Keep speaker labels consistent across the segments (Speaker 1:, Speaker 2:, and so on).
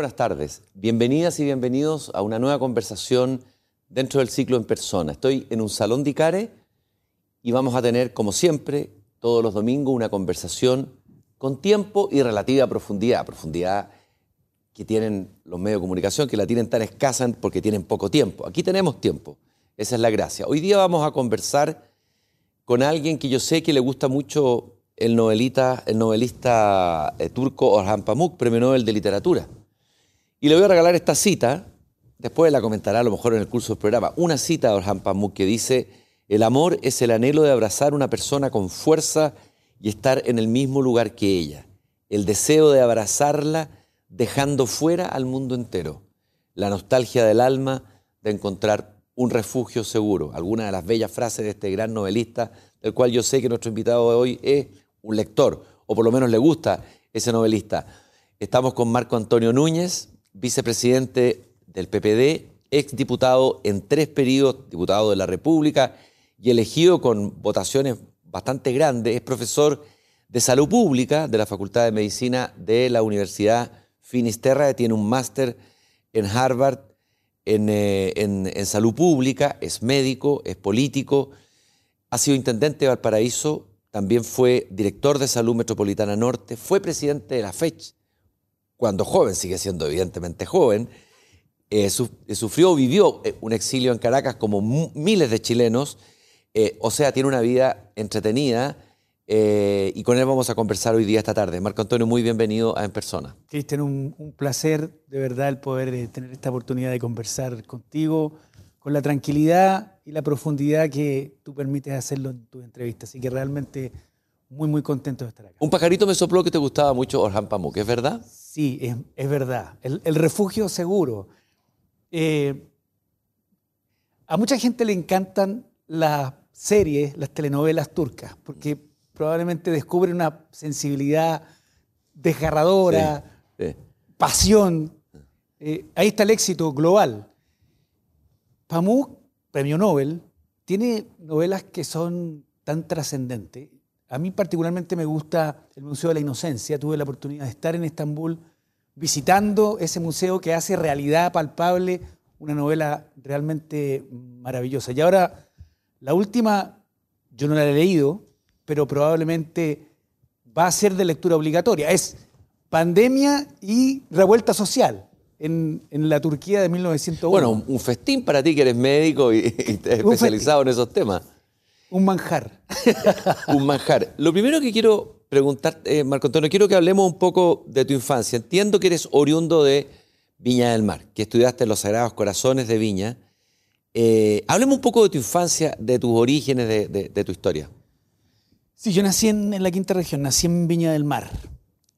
Speaker 1: buenas tardes. Bienvenidas y bienvenidos a una nueva conversación dentro del ciclo en persona. Estoy en un salón de ICARE y vamos a tener, como siempre, todos los domingos una conversación con tiempo y relativa profundidad. Profundidad que tienen los medios de comunicación, que la tienen tan escasa porque tienen poco tiempo. Aquí tenemos tiempo. Esa es la gracia. Hoy día vamos a conversar con alguien que yo sé que le gusta mucho el, novelita, el novelista eh, turco Orhan Pamuk, premio Nobel de Literatura. Y le voy a regalar esta cita, después la comentará a lo mejor en el curso del programa, una cita de Orhan Pamuk que dice, el amor es el anhelo de abrazar a una persona con fuerza y estar en el mismo lugar que ella, el deseo de abrazarla dejando fuera al mundo entero, la nostalgia del alma de encontrar un refugio seguro, alguna de las bellas frases de este gran novelista, del cual yo sé que nuestro invitado de hoy es un lector, o por lo menos le gusta ese novelista. Estamos con Marco Antonio Núñez, vicepresidente del PPD, ex diputado en tres periodos, diputado de la República y elegido con votaciones bastante grandes, es profesor de salud pública de la Facultad de Medicina de la Universidad Finisterra, tiene un máster en Harvard eh, en, salud pública, es médico, es político, ha sido intendente de Valparaíso también fue director de Salud Metropolitana Norte, fue presidente de la FECH, cuando joven, sigue siendo evidentemente joven, eh, eh, sufrió, vivió eh, un exilio en Caracas como miles de chilenos, o sea, tiene una vida entretenida y con él vamos a conversar hoy día, esta tarde. Marco Antonio, muy bienvenido a En Persona.
Speaker 2: Cristian, un, un placer de verdad el poder tener esta oportunidad de conversar contigo con la tranquilidad y la profundidad que tú permites hacerlo en tu entrevista. Así que realmente muy, muy contento de estar acá.
Speaker 1: Un pajarito me sopló que te gustaba mucho Orhan Pamuk, ¿es verdad?
Speaker 2: Sí, es, verdad. El, refugio seguro. Eh, a mucha gente le encantan las series, las telenovelas turcas, porque probablemente descubren una sensibilidad desgarradora, pasión. Eh, ahí está el éxito global. Pamuk, premio Nobel, tiene novelas que son tan trascendentes. A mí particularmente me gusta el Museo de la Inocencia. Tuve la oportunidad de estar en Estambul visitando ese museo que hace realidad palpable una novela realmente maravillosa. Y ahora, la última, yo no la he leído, pero probablemente va a ser de lectura obligatoria. Es Pandemia y Revuelta Social en, la Turquía de 1901.
Speaker 1: Bueno, un, festín para ti que eres médico y, especializado en esos temas.
Speaker 2: Un manjar.
Speaker 1: un manjar. Lo primero que quiero preguntar, eh, Marco Antonio, quiero que hablemos un poco de tu infancia. Entiendo que eres oriundo de Viña del Mar, que estudiaste en los Sagrados Corazones de Viña. Eh, hablemos un poco de tu infancia, de tus orígenes, de, tu historia.
Speaker 2: Sí, yo nací en, en, la quinta región, nací en Viña del Mar.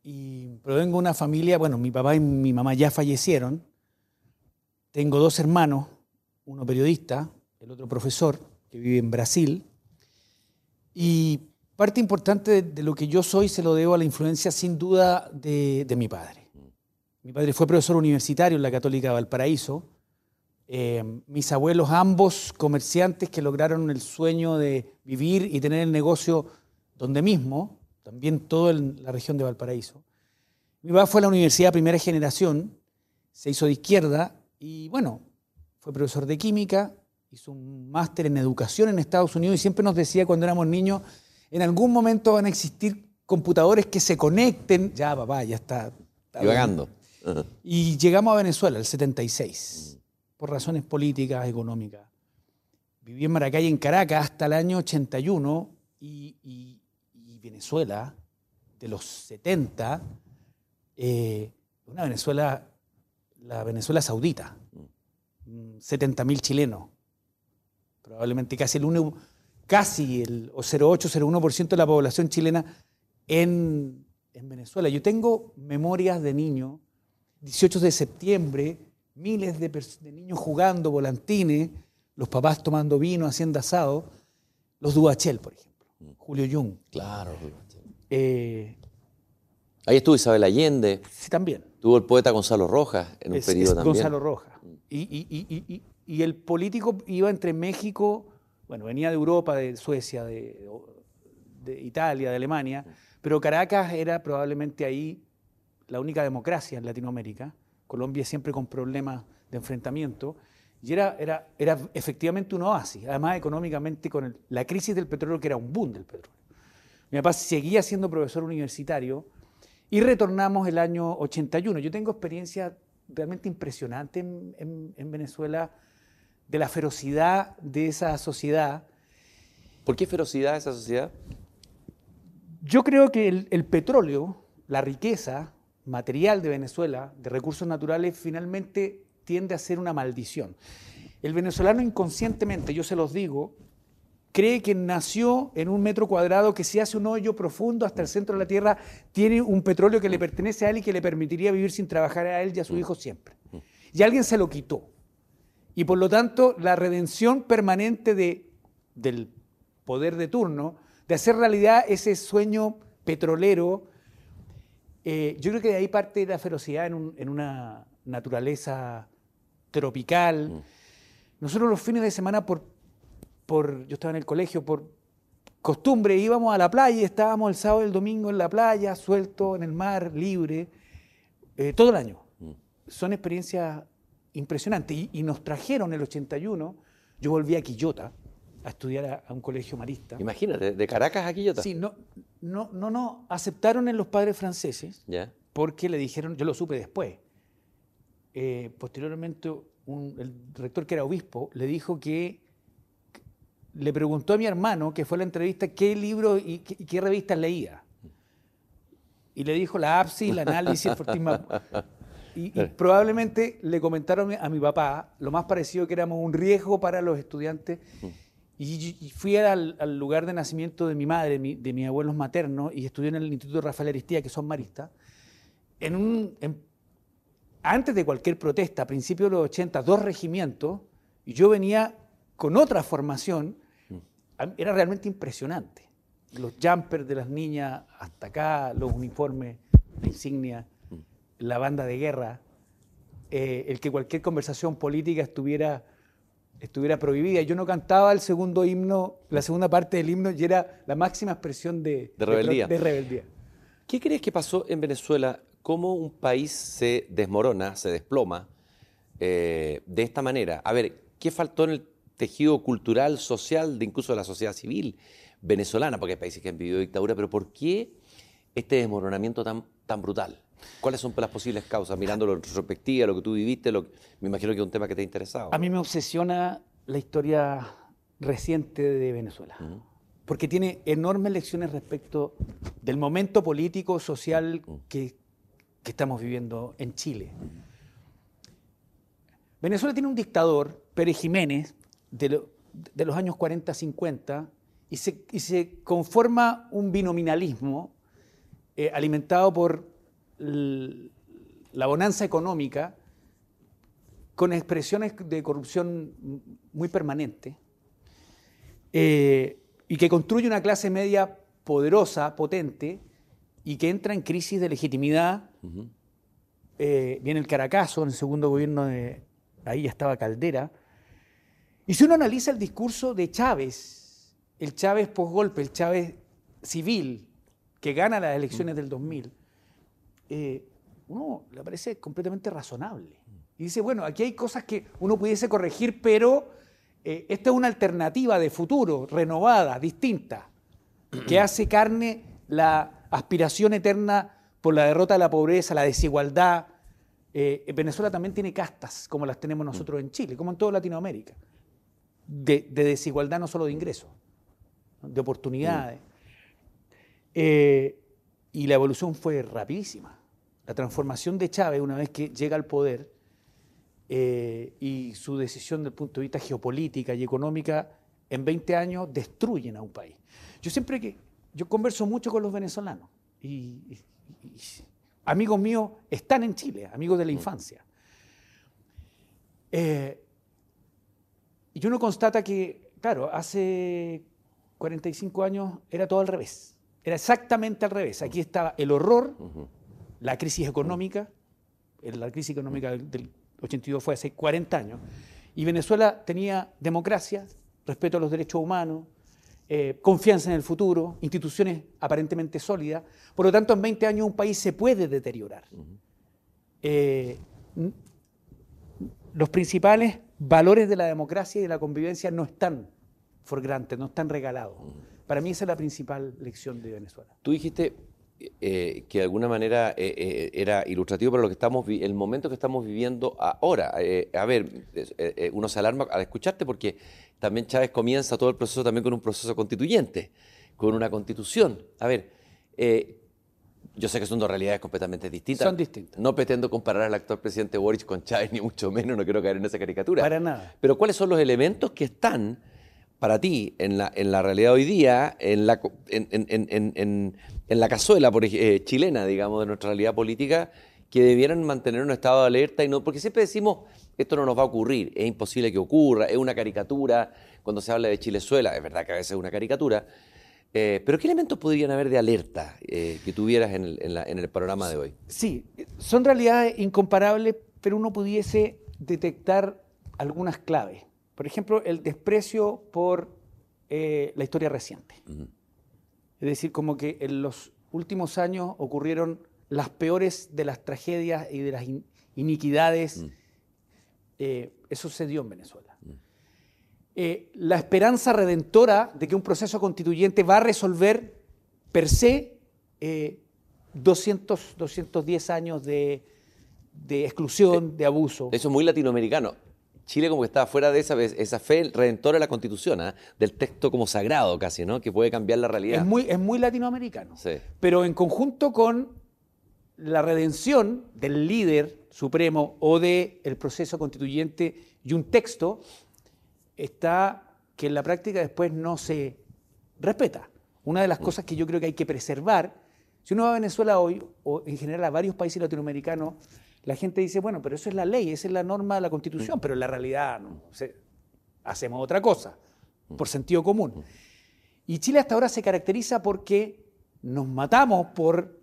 Speaker 2: Y provengo de una familia, bueno, mi papá y mi mamá ya fallecieron. Tengo dos hermanos, uno periodista, el otro profesor, que vive en Brasil. Y parte importante de, lo que yo soy se lo debo a la influencia, sin duda, de, mi padre. Mi padre fue profesor universitario en la Católica de Valparaíso. Eh, mis abuelos, ambos comerciantes que lograron el sueño de vivir y tener el negocio donde mismo, también todo en la región de Valparaíso. Mi papá fue a la universidad primera generación, se hizo de izquierda y bueno, fue profesor de química, hizo un máster en educación en Estados Unidos y siempre nos decía cuando éramos niños, en algún momento van a existir computadores que se conecten. Ya, papá, ya está.
Speaker 1: está
Speaker 2: Y llegamos a Venezuela, el 76, por razones políticas, económicas. Viví en Maracay, en Caracas, hasta el año 81 y, y Venezuela, de los 70, eh, una Venezuela, la Venezuela saudita, 70.000 mm, chilenos, probablemente casi el 1, casi el 0,8-0,1% de la población chilena en, Venezuela. Yo tengo memorias de niños, 18 de septiembre, miles de, niños jugando volantines, los papás tomando vino, haciendo asado, los Duachel, por ejemplo, mm. Julio Jung.
Speaker 1: Claro, eh, Ahí estuvo Isabel Allende.
Speaker 2: Sí, también.
Speaker 1: Tuvo el poeta Gonzalo Rojas en un periodo también.
Speaker 2: Gonzalo Rojas. Y, el político iba entre México, bueno, venía de Europa, de Suecia, de, Italia, de Alemania, pero Caracas era probablemente ahí la única democracia en Latinoamérica, Colombia siempre con problemas de enfrentamiento, y era, era, era efectivamente un oasis, además económicamente con la crisis del petróleo, que era un boom del petróleo. Mi papá seguía siendo profesor universitario y retornamos el año 81. Yo tengo experiencia realmente impresionante en, en Venezuela de la ferocidad de esa sociedad.
Speaker 1: ¿Por qué ferocidad esa sociedad?
Speaker 2: Yo creo que el, petróleo, la riqueza material de Venezuela, de recursos naturales, finalmente tiende a ser una maldición. El venezolano inconscientemente, yo se los digo, cree que nació en un metro cuadrado que si hace un hoyo profundo hasta el centro de la tierra, tiene un petróleo que le pertenece a él y que le permitiría vivir sin trabajar a él y a su hijo siempre. Y alguien se lo quitó. Y por lo tanto, la redención permanente de, del poder de turno, de hacer realidad ese sueño petrolero, eh, yo creo que de ahí parte la ferocidad en, en una naturaleza tropical. Nosotros los fines de semana por yo estaba en el colegio, por costumbre íbamos a la playa y estábamos el sábado y el domingo en la playa, suelto en el mar, libre, eh, todo el año. Mm. Son experiencias impresionantes. Y, nos trajeron el 81, yo volví a Quillota a estudiar a, un colegio marista.
Speaker 1: Imagínate, de Caracas a Quillota.
Speaker 2: Sí, no, no, no, no, aceptaron en los padres franceses porque le dijeron, yo lo supe después, eh, posteriormente el rector que era obispo le dijo que le preguntó a mi hermano, que fue la entrevista, qué libro y qué, revistas leía. Y le dijo la APSI, la análisis, el fortismo. Y, probablemente le comentaron a mi papá lo más parecido que éramos un riesgo para los estudiantes. Y, fui al, lugar de nacimiento de mi madre, de mis abuelos maternos, y estudié en el Instituto Rafael Aristía, que son maristas. En un, antes de cualquier protesta, a principios de los 80, dos regimientos, y yo venía con otra formación, era realmente impresionante. Los jumpers de las niñas hasta acá, los uniformes, la insignia, la banda de guerra, eh, el que cualquier conversación política estuviera, estuviera prohibida. Yo no cantaba el segundo himno, la segunda parte del himno, y era la máxima expresión de,
Speaker 1: rebeldía.
Speaker 2: de rebeldía.
Speaker 1: ¿Qué crees que pasó en Venezuela? ¿Cómo un país se desmorona, se desploma eh, de esta manera? A ver, ¿qué faltó en el tejido cultural, social, de incluso de la sociedad civil venezolana, porque hay países que han vivido dictadura, pero ¿por qué este desmoronamiento tan, tan brutal? ¿Cuáles son las posibles causas? Mirándolo en retrospectiva, lo que tú viviste, lo, me imagino que es un tema que te ha interesado.
Speaker 2: A mí me obsesiona la historia reciente de Venezuela, porque tiene enormes lecciones respecto del momento político, social que, que estamos viviendo en Chile. Venezuela tiene un dictador, Pérez Jiménez, de, los años 40-50 y se, conforma un binominalismo eh, alimentado por la bonanza económica con expresiones de corrupción muy permanente eh, y que construye una clase media poderosa, potente y que entra en crisis de legitimidad. Eh, viene el Caracazo en el segundo gobierno de, ahí ya estaba Caldera, y si uno analiza el discurso de Chávez, el Chávez posgolpe, el Chávez civil, que gana las elecciones del 2000, eh, uno le parece completamente razonable. Y dice, bueno, aquí hay cosas que uno pudiese corregir, pero eh, esta es una alternativa de futuro, renovada, distinta, que hace carne la aspiración eterna por la derrota de la pobreza, la desigualdad. Eh, Venezuela también tiene castas, como las tenemos nosotros en Chile, como en toda Latinoamérica de, desigualdad no solo de ingresos, de oportunidades. Eh, y la evolución fue rapidísima. La transformación de Chávez, una vez que llega al poder, eh, y su decisión desde el punto de vista geopolítica y económica, en 20 años destruyen a un país. Yo siempre que, yo converso mucho con los venezolanos, y, amigos míos están en Chile, amigos de la infancia. Eh, y uno constata que, claro, hace 45 años era todo al revés. Era exactamente al revés. Aquí estaba el horror, la crisis económica, la crisis económica del 82 fue hace 40 años, y Venezuela tenía democracia, respeto a los derechos humanos, eh, confianza en el futuro, instituciones aparentemente sólidas. Por lo tanto, en 20 años un país se puede deteriorar. Eh, los principales valores de la democracia y de la convivencia no están for granted, no están regalados. Para mí esa es la principal lección de Venezuela.
Speaker 1: Tú dijiste eh, que de alguna manera eh, eh, era ilustrativo para lo que estamos el momento que estamos viviendo ahora. a ver, uno se alarma al escucharte porque también Chávez comienza todo el proceso también con un proceso constituyente, con una constitución. A ver, yo sé que son dos realidades completamente distintas.
Speaker 2: Son distintas.
Speaker 1: No pretendo comparar al actual presidente Boric con Chávez, ni mucho menos, no quiero caer en esa caricatura.
Speaker 2: Para nada.
Speaker 1: Pero ¿cuáles son los elementos que están para ti en la, en la realidad hoy día, en la, en, la cazuela por, eh, chilena, digamos, de nuestra realidad política, que debieran mantener un estado de alerta y no, porque siempre decimos, esto no nos va a ocurrir, es imposible que ocurra, es una caricatura, cuando se habla de Chilezuela, es verdad que a veces es una caricatura, eh, pero ¿qué elementos podrían haber de alerta eh, que tuvieras en el, en el panorama de hoy?
Speaker 2: Sí, son realidades incomparables, pero uno pudiese detectar algunas claves. Por ejemplo, el desprecio por eh, la historia reciente. Es decir, como que en los últimos años ocurrieron las peores de las tragedias y de las iniquidades. Mm. Eh, eso se dio en Venezuela. Mm. Eh, la esperanza redentora de que un proceso constituyente va a resolver per se 200, 210 años de, exclusión, de abuso.
Speaker 1: Eso es muy latinoamericano. Chile como que estaba fuera de esa, esa fe redentora de la Constitución, ¿ah? del texto como sagrado casi, ¿no? Que puede cambiar la realidad.
Speaker 2: Es muy, es muy latinoamericano. Pero en conjunto con la redención del líder supremo o del el proceso constituyente y un texto, está que en la práctica después no se respeta. Una de las mm. cosas que yo creo que hay que preservar, si uno va a Venezuela hoy, o en general a varios países latinoamericanos, la gente dice, bueno, pero eso es la ley, esa es la norma de la Constitución, pero en la realidad no, hacemos otra cosa, por sentido común. Y Chile hasta ahora se caracteriza porque nos matamos por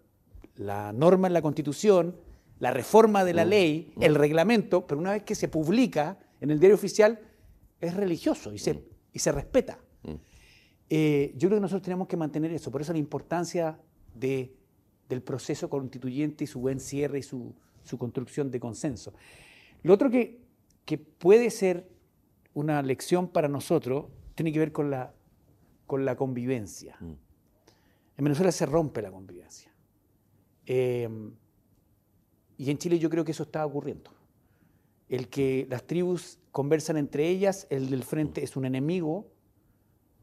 Speaker 2: la norma en la Constitución, la reforma de la ley, el reglamento, pero una vez que se publica en el diario oficial, es religioso y se, y se respeta. Eh, yo creo que nosotros tenemos que mantener eso, por eso la importancia de, del proceso constituyente y su buen cierre y su, su construcción de consenso. Lo otro que, que puede ser una lección para nosotros tiene que ver con la, con la convivencia. Mm. En Venezuela se rompe la convivencia. Em, y en Chile yo creo que eso está ocurriendo. El que las tribus conversan entre ellas, el del frente es un enemigo,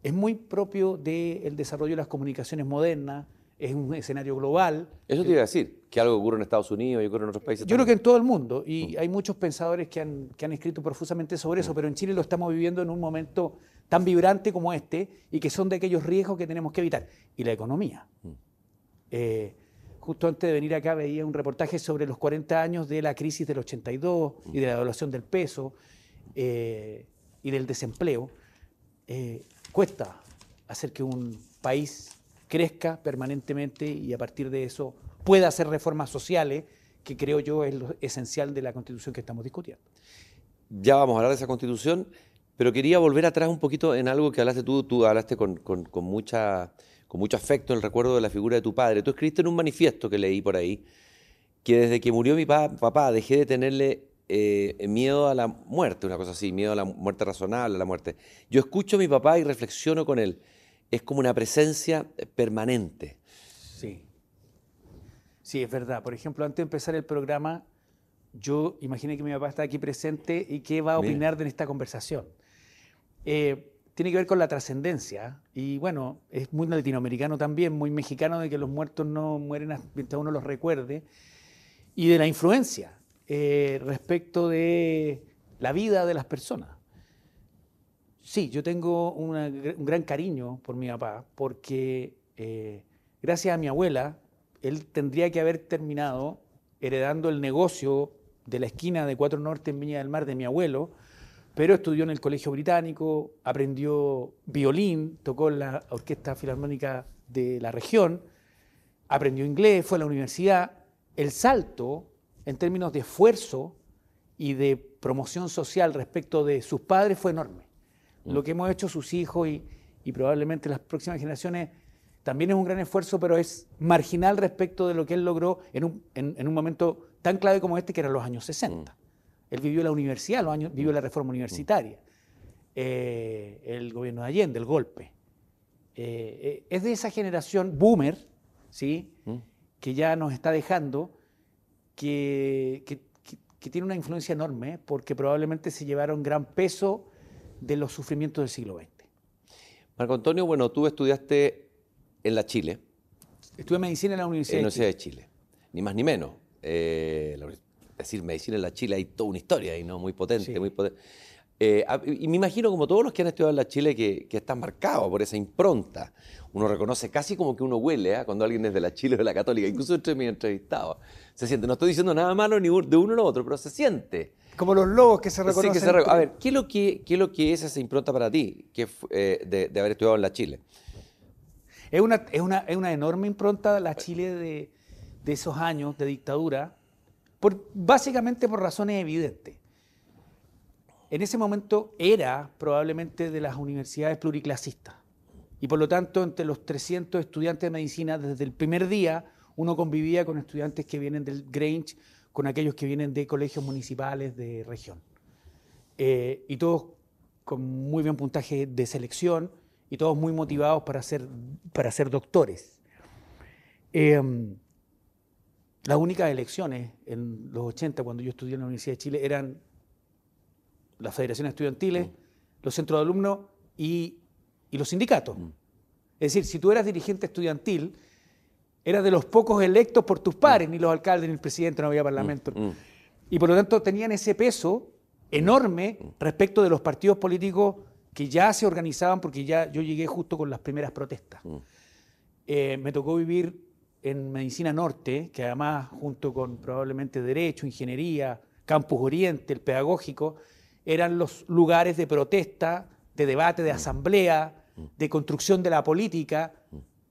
Speaker 2: es muy propio del desarrollo de las comunicaciones modernas, es un escenario global.
Speaker 1: Eso te iba a decir, que algo ocurre en Estados Unidos y ocurre en otros países.
Speaker 2: Yo creo que en todo el mundo, y mm. hay muchos pensadores que han, que han escrito profusamente sobre eso, mm. pero en Chile lo estamos viviendo en un momento tan vibrante como este y que son de aquellos riesgos que tenemos que evitar. Y la economía. Mm. Eh, justo antes de venir acá veía un reportaje sobre los 40 años de la crisis del 82 y de la devaluación del peso eh, y del desempleo. Eh, cuesta hacer que un país crezca permanentemente y a partir de eso pueda hacer reformas sociales, que creo yo es lo esencial de la constitución que estamos discutiendo.
Speaker 1: Ya vamos a hablar de esa constitución, pero quería volver atrás un poquito en algo que hablaste tú, tú hablaste con, mucha, con mucho afecto en el recuerdo de la figura de tu padre. Tú escribiste en un manifiesto que leí por ahí, que desde que murió mi papá dejé de tenerle eh, miedo a la muerte, una cosa así, miedo a la muerte razonable, a la muerte. Yo escucho a mi papá y reflexiono con él es como una presencia permanente.
Speaker 2: Sí. Sí, es verdad. Por ejemplo, antes de empezar el programa, yo imaginé que mi papá está aquí presente y qué va a opinar de esta conversación. Eh, tiene que ver con la trascendencia y bueno, es muy latinoamericano también, muy mexicano de que los muertos no mueren mientras uno los recuerde y de la influencia eh, respecto de la vida de las personas. Sí, yo tengo un gran cariño por mi papá, porque eh, gracias a mi abuela, él tendría que haber terminado heredando el negocio de la esquina de Cuatro Norte en Viña del Mar de mi abuelo, pero estudió en el Colegio Británico, aprendió violín, tocó en la Orquesta Filarmónica de la región, aprendió inglés, fue a la universidad. El salto en términos de esfuerzo y de promoción social respecto de sus padres fue enorme. Lo que hemos hecho sus hijos y, probablemente las próximas generaciones también es un gran esfuerzo, pero es marginal respecto de lo que él logró en un, momento tan clave como este que eran los años 60. Mm. Él vivió la universidad, los años, vivió la reforma universitaria, eh, el gobierno de Allende, el golpe. Eh, eh, es de esa generación boomer, ¿sí? Mm. que ya nos está dejando, que, que tiene una influencia enorme, porque probablemente se llevaron gran peso de los sufrimientos del siglo XX.
Speaker 1: Marco Antonio, bueno, tú estudiaste en la Chile.
Speaker 2: Estudié medicina en la Universidad,
Speaker 1: de, Chile. de, Chile. Ni más ni menos. Eh, es decir, medicina en la Chile hay toda una historia ahí, ¿no? Muy potente, muy potente. Eh, y me imagino, como todos los que han estudiado en la Chile, que, que están marcados por esa impronta. Uno reconoce casi como que uno huele ¿eh? cuando alguien es de la Chile o de la Católica, incluso entre mis entrevistados. Se siente, no estoy diciendo nada malo ni de uno o lo otro, pero se siente.
Speaker 2: Como los lobos que se reconocen.
Speaker 1: A ver, ¿qué es, lo que, ¿qué es lo que es esa impronta para ti que, eh, de, haber estudiado en la Chile?
Speaker 2: Es una, es una, es una enorme impronta la Chile de, de esos años de dictadura, por, básicamente por razones evidentes. En ese momento era probablemente de las universidades pluriclasistas. Y por lo tanto, entre los 300 estudiantes de medicina, desde el primer día, uno convivía con estudiantes que vienen del Grange, con aquellos que vienen de colegios municipales de región. Eh, y todos con muy buen puntaje de selección y todos muy motivados para ser, para ser doctores. Em, las únicas elecciones en los 80, cuando yo estudié en la Universidad de Chile, eran las federaciones estudiantiles, mm. los centros de alumnos y, y los sindicatos. Mm. Es decir, si tú eras dirigente estudiantil, era de los pocos electos por tus pares, mm. ni los alcaldes ni el presidente, no había parlamento. Mm, mm. Y por lo tanto tenían ese peso enorme respecto de los partidos políticos que ya se organizaban, porque ya yo llegué justo con las primeras protestas. Eh, me tocó vivir en Medicina Norte, que además junto con probablemente Derecho, Ingeniería, Campus Oriente, el Pedagógico, eran los lugares de protesta, de debate, de asamblea, de construcción de la política,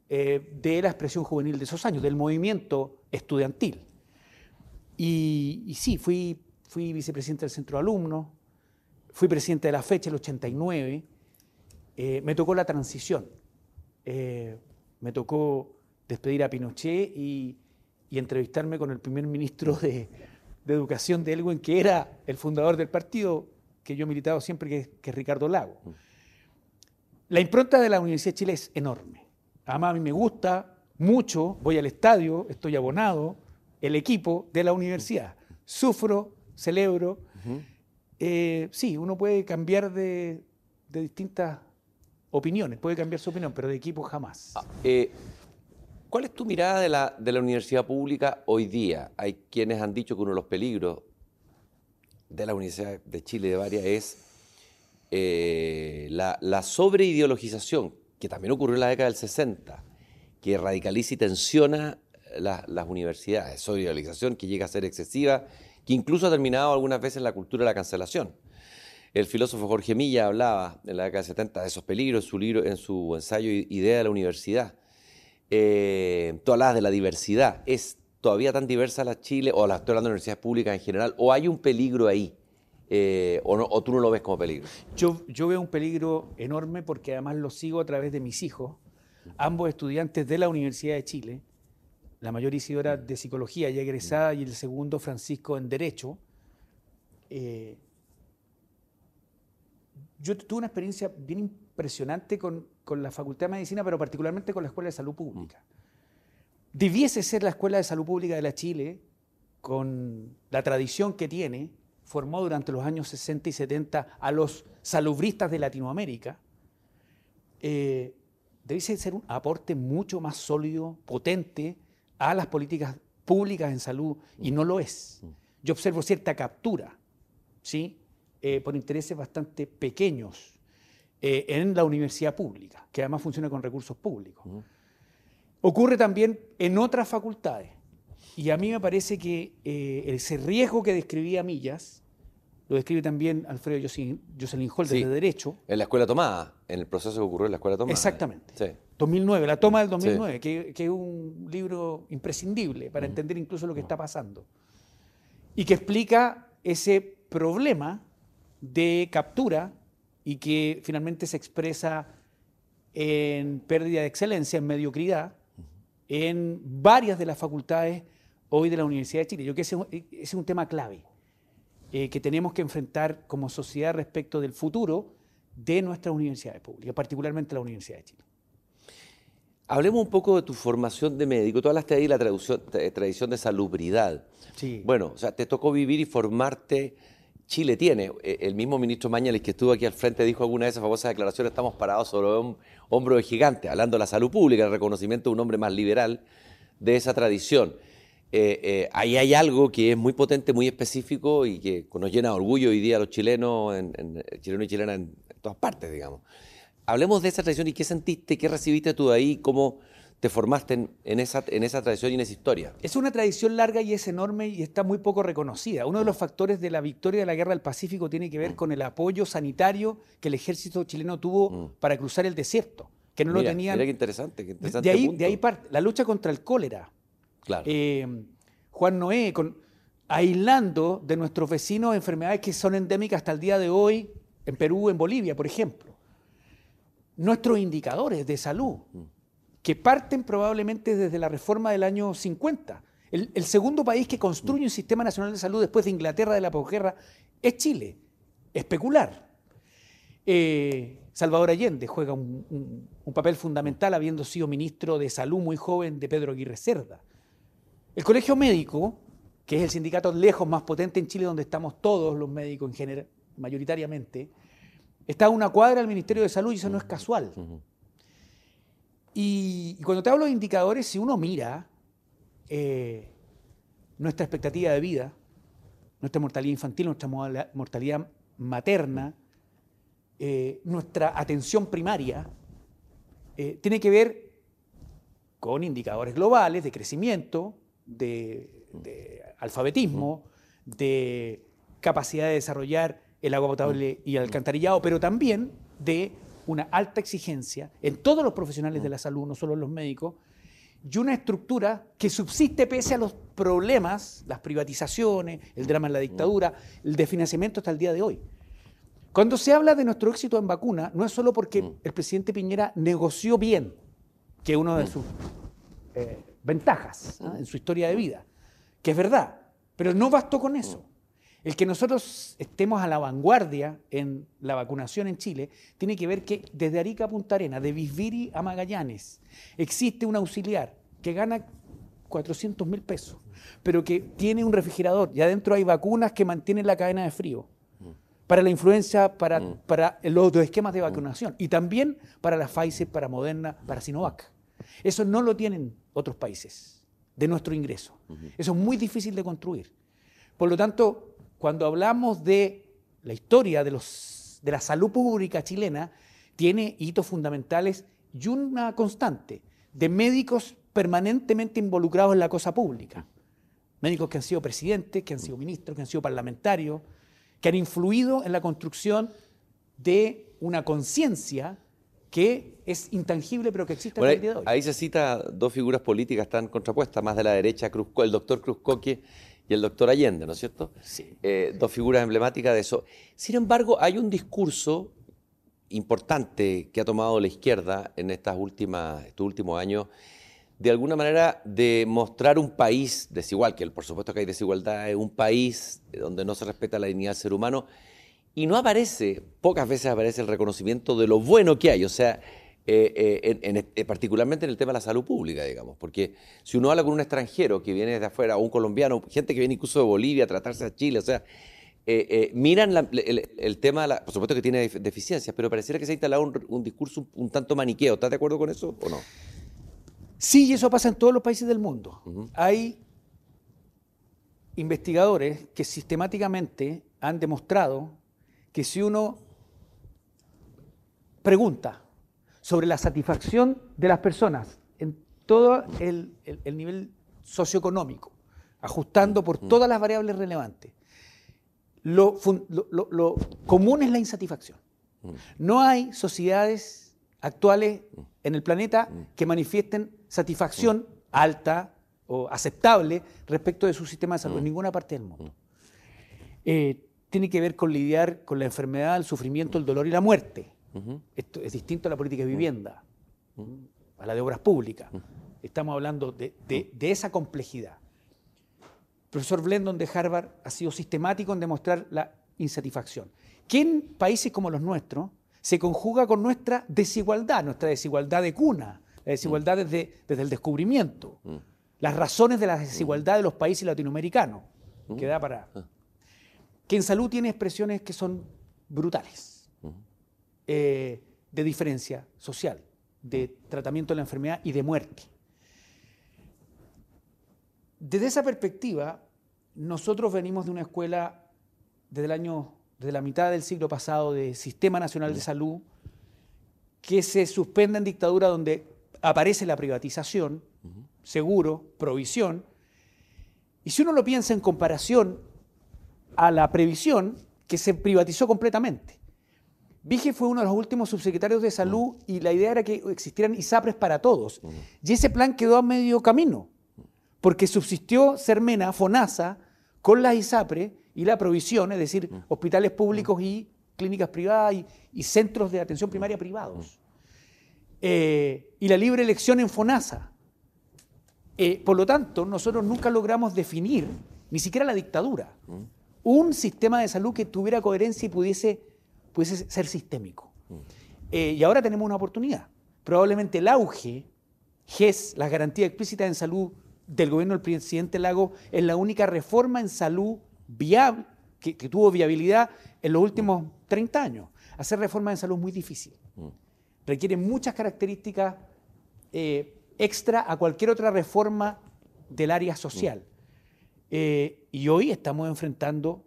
Speaker 2: eh, de la expresión juvenil de esos años, del movimiento estudiantil. Y, sí, fui, fui vicepresidente del centro de alumnos, fui presidente de la fecha, el 89, eh, me tocó la transición, eh, me tocó despedir a Pinochet y, entrevistarme con el primer ministro de, Educación de Elwin, que era el fundador del partido que yo he militado siempre, que, que es Ricardo Lago. Mm. La impronta de la Universidad de Chile es enorme. Además, a mí me gusta mucho, voy al estadio, estoy abonado, el equipo de la universidad. Sufro, celebro. Eh, sí, uno puede cambiar de, distintas opiniones, puede cambiar su opinión, pero de equipo jamás. Ah,
Speaker 1: eh, ¿Cuál es tu mirada de la, de la universidad pública hoy día? Hay quienes han dicho que uno de los peligros de la Universidad de Chile de varias es eh, la, la sobreideologización que también ocurrió en la década del 60, que radicaliza y tensiona las universidades, idealización que llega a ser excesiva, que incluso ha terminado algunas veces en la cultura de la cancelación. El filósofo Jorge Milla hablaba en la década del 70 de esos peligros en su, libro, en su ensayo Idea de la Universidad. Eh, tú hablabas de la diversidad. ¿Es todavía tan diversa la Chile, o la, estoy hablando de universidades públicas en general, o hay un peligro ahí? Eh, o, tú no lo ves como peligro?
Speaker 2: Yo, veo un peligro enorme porque además lo sigo a través de mis hijos, ambos estudiantes de la Universidad de Chile, la mayor Isidora de Psicología ya egresada y el segundo Francisco en Derecho. Eh, yo tuve una experiencia bien impresionante con, con, la Facultad de Medicina, pero particularmente con la Escuela de Salud Pública. Debiese ser la Escuela de Salud Pública de la Chile, con la tradición que tiene, formó durante los años 60 y 70 a los salubristas de Latinoamérica, eh, debe ser un aporte mucho más sólido, potente a las políticas públicas en salud, y no lo es. Yo observo cierta captura, ¿sí? Eh, por intereses bastante pequeños eh, en la universidad pública, que además funciona con recursos públicos. Ocurre también en otras facultades. Y a mí me parece que eh, ese riesgo que describía Millas, lo describe también Alfredo Jocelyn Holt de Derecho.
Speaker 1: En la Escuela Tomada, en el proceso que ocurrió en la Escuela Tomada.
Speaker 2: Exactamente. Sí. 2009, la toma del 2009, que, es un libro imprescindible para entender incluso lo que está pasando. Y que explica ese problema de captura y que finalmente se expresa en pérdida de excelencia, en mediocridad, en varias de las facultades hoy de la Universidad de Chile. Yo creo que ese, es un tema clave eh, que tenemos que enfrentar como sociedad respecto del futuro de nuestras universidades públicas, particularmente la Universidad de Chile.
Speaker 1: Hablemos un poco de tu formación de médico. Tú hablaste ahí de la tradición de salubridad.
Speaker 2: Sí.
Speaker 1: Bueno, o sea, te tocó vivir y formarte. Chile tiene, eh, el mismo ministro Mañales que estuvo aquí al frente dijo alguna de esas famosas declaraciones, estamos parados sobre un hombro de gigante, hablando de la salud pública, el reconocimiento de un hombre más liberal de esa tradición. Eh, eh, ahí hay algo que es muy potente, muy específico y que nos llena de orgullo hoy día a los chilenos, en, chilenos y chilenas en todas partes, digamos. Hablemos de esa tradición y qué sentiste, qué recibiste tú de ahí, cómo te formaste en, esa, en esa tradición y en esa historia.
Speaker 2: Es una tradición larga y es enorme y está muy poco reconocida. Uno de los factores de la victoria de la Guerra del Pacífico tiene que ver mm. con el apoyo sanitario que el ejército chileno tuvo mm. para cruzar el desierto, que no lo tenían.
Speaker 1: Mira qué interesante, qué interesante
Speaker 2: de, ahí, de ahí parte la lucha contra el cólera.
Speaker 1: Claro.
Speaker 2: Eh, Juan Noé, con, aislando de nuestros vecinos enfermedades que son endémicas hasta el día de hoy en Perú, en Bolivia, por ejemplo nuestros indicadores de salud, que parten probablemente desde la reforma del año 50. El, segundo país que construye un sistema nacional de salud después de Inglaterra de la posguerra es Chile. Especular. Eh, Salvador Allende juega un, papel fundamental habiendo sido ministro de salud muy joven de Pedro Aguirre Cerda. El Colegio Médico, que es el sindicato lejos más potente en Chile, donde estamos todos los médicos en general, mayoritariamente, Está a una cuadra del Ministerio de Salud y eso no es casual. y, cuando te hablo de indicadores, si uno mira eh, nuestra expectativa de vida, nuestra mortalidad infantil, nuestra mortalidad materna, eh, nuestra atención primaria, eh, tiene que ver con indicadores globales de crecimiento, de alfabetismo, de capacidad de desarrollar el agua potable y el alcantarillado, pero también de una alta exigencia en todos los profesionales de la salud, no solo en los médicos, y una estructura que subsiste pese a los problemas, las privatizaciones, el drama en la dictadura, el desfinanciamiento hasta el día de hoy. Cuando se habla de nuestro éxito en vacuna, no es solo porque mm. el presidente Piñera negoció bien, que una de mm. sus eh, ventajas ¿ah? en su historia de vida, que es verdad, pero no bastó con eso. El que nosotros estemos a la vanguardia en la vacunación en Chile tiene que ver que desde Arica a Punta Arena, de Bisbiri a Magallanes, existe un auxiliar que gana 400 mil pesos, pero que tiene un refrigerador y adentro hay vacunas que mantienen la cadena de frío para la influenza, para, mm. para los otros esquemas de vacunación y también para la Pfizer, para Moderna, para Sinovac. Eso no lo tienen otros países de nuestro ingreso. Eso es muy difícil de construir. Por lo tanto, cuando hablamos de la historia de, los, de la salud pública chilena, tiene hitos fundamentales y una constante de médicos permanentemente involucrados en la cosa pública. Médicos que han sido presidentes, que han sido ministros, que han sido parlamentarios, que han influido en la construcción de una conciencia que es intangible pero que existe en el día de hoy.
Speaker 1: Ahí se cita dos figuras políticas tan contrapuestas, más de la derecha, el doctor Cruz Coque y el doctor Allende, ¿no es cierto?
Speaker 2: Sí.
Speaker 1: Eh, dos figuras emblemáticas de eso. Sin embargo, hay un discurso importante que ha tomado la izquierda en estas últimas, estos últimos años, de alguna manera de mostrar un país desigual, que por supuesto que hay desigualdad, es un país donde no se respeta la dignidad del ser humano, y no aparece, pocas veces aparece el reconocimiento de lo bueno que hay, o sea, eh, eh, eh, particularmente en el tema de la salud pública, digamos, porque si uno habla con un extranjero que viene de afuera, o un colombiano, gente que viene incluso de Bolivia a tratarse a Chile, o sea, miran el, tema, por supuesto que tiene deficiencias, pero pareciera que se ha instalado un, discurso un, tanto maniqueo. ¿Estás de acuerdo con eso o no?
Speaker 2: Sí, y eso pasa en todos los países del mundo. Hay investigadores que sistemáticamente han demostrado que si uno pregunta sobre la satisfacción de las personas en todo el, nivel socioeconómico, ajustando por mm. todas las variables relevantes. Lo, común es la insatisfacción. Mm. No hay sociedades actuales mm. en el planeta que manifiesten satisfacción alta o aceptable respecto de su sistema de salud en ninguna parte del mundo. Eh, tiene que ver con lidiar con la enfermedad, el sufrimiento, el dolor y la muerte. Esto es distinto a la política de vivienda, a la de obras públicas. Estamos hablando de, esa complejidad. profesor Blendon de Harvard ha sido sistemático en demostrar la insatisfacción. Que en países como los nuestros se conjuga con nuestra desigualdad, nuestra desigualdad de cuna, la desigualdad desde, desde el descubrimiento, las razones de la desigualdad de los países latinoamericanos, que da para... Que en salud tiene expresiones que son brutales, eh, de diferencia social, de tratamiento de la enfermedad y de muerte. Desde esa perspectiva, nosotros venimos de una escuela desde el año, desde la mitad del siglo pasado, de Sistema Nacional de Salud, que se suspende en dictadura donde aparece la privatización, seguro, provisión, y si uno lo piensa en comparación a la previsión, que se privatizó completamente. Vige fue uno de los últimos subsecretarios de salud y la idea era que existieran ISAPRES para todos. Y ese plan quedó a medio camino porque subsistió Sermena, FONASA, con la ISAPRE y la provisión, es decir, hospitales públicos y clínicas privadas y, centros de atención primaria privados. Eh, y la libre elección en FONASA. Eh, por lo tanto, nosotros nunca logramos definir, ni siquiera la dictadura. Un sistema de salud que tuviera coherencia y pudiese, pudiese ser sistémico. Mm. Eh, y ahora tenemos una oportunidad. Probablemente el auge, GES, las garantías explícitas en salud del gobierno del presidente Lago es la única reforma en salud viable, que, tuvo viabilidad en los últimos 30 años. Hacer reforma en salud es muy difícil. Mm. Requiere muchas características eh, extra a cualquier otra reforma del área social. Eh, y hoy estamos enfrentando,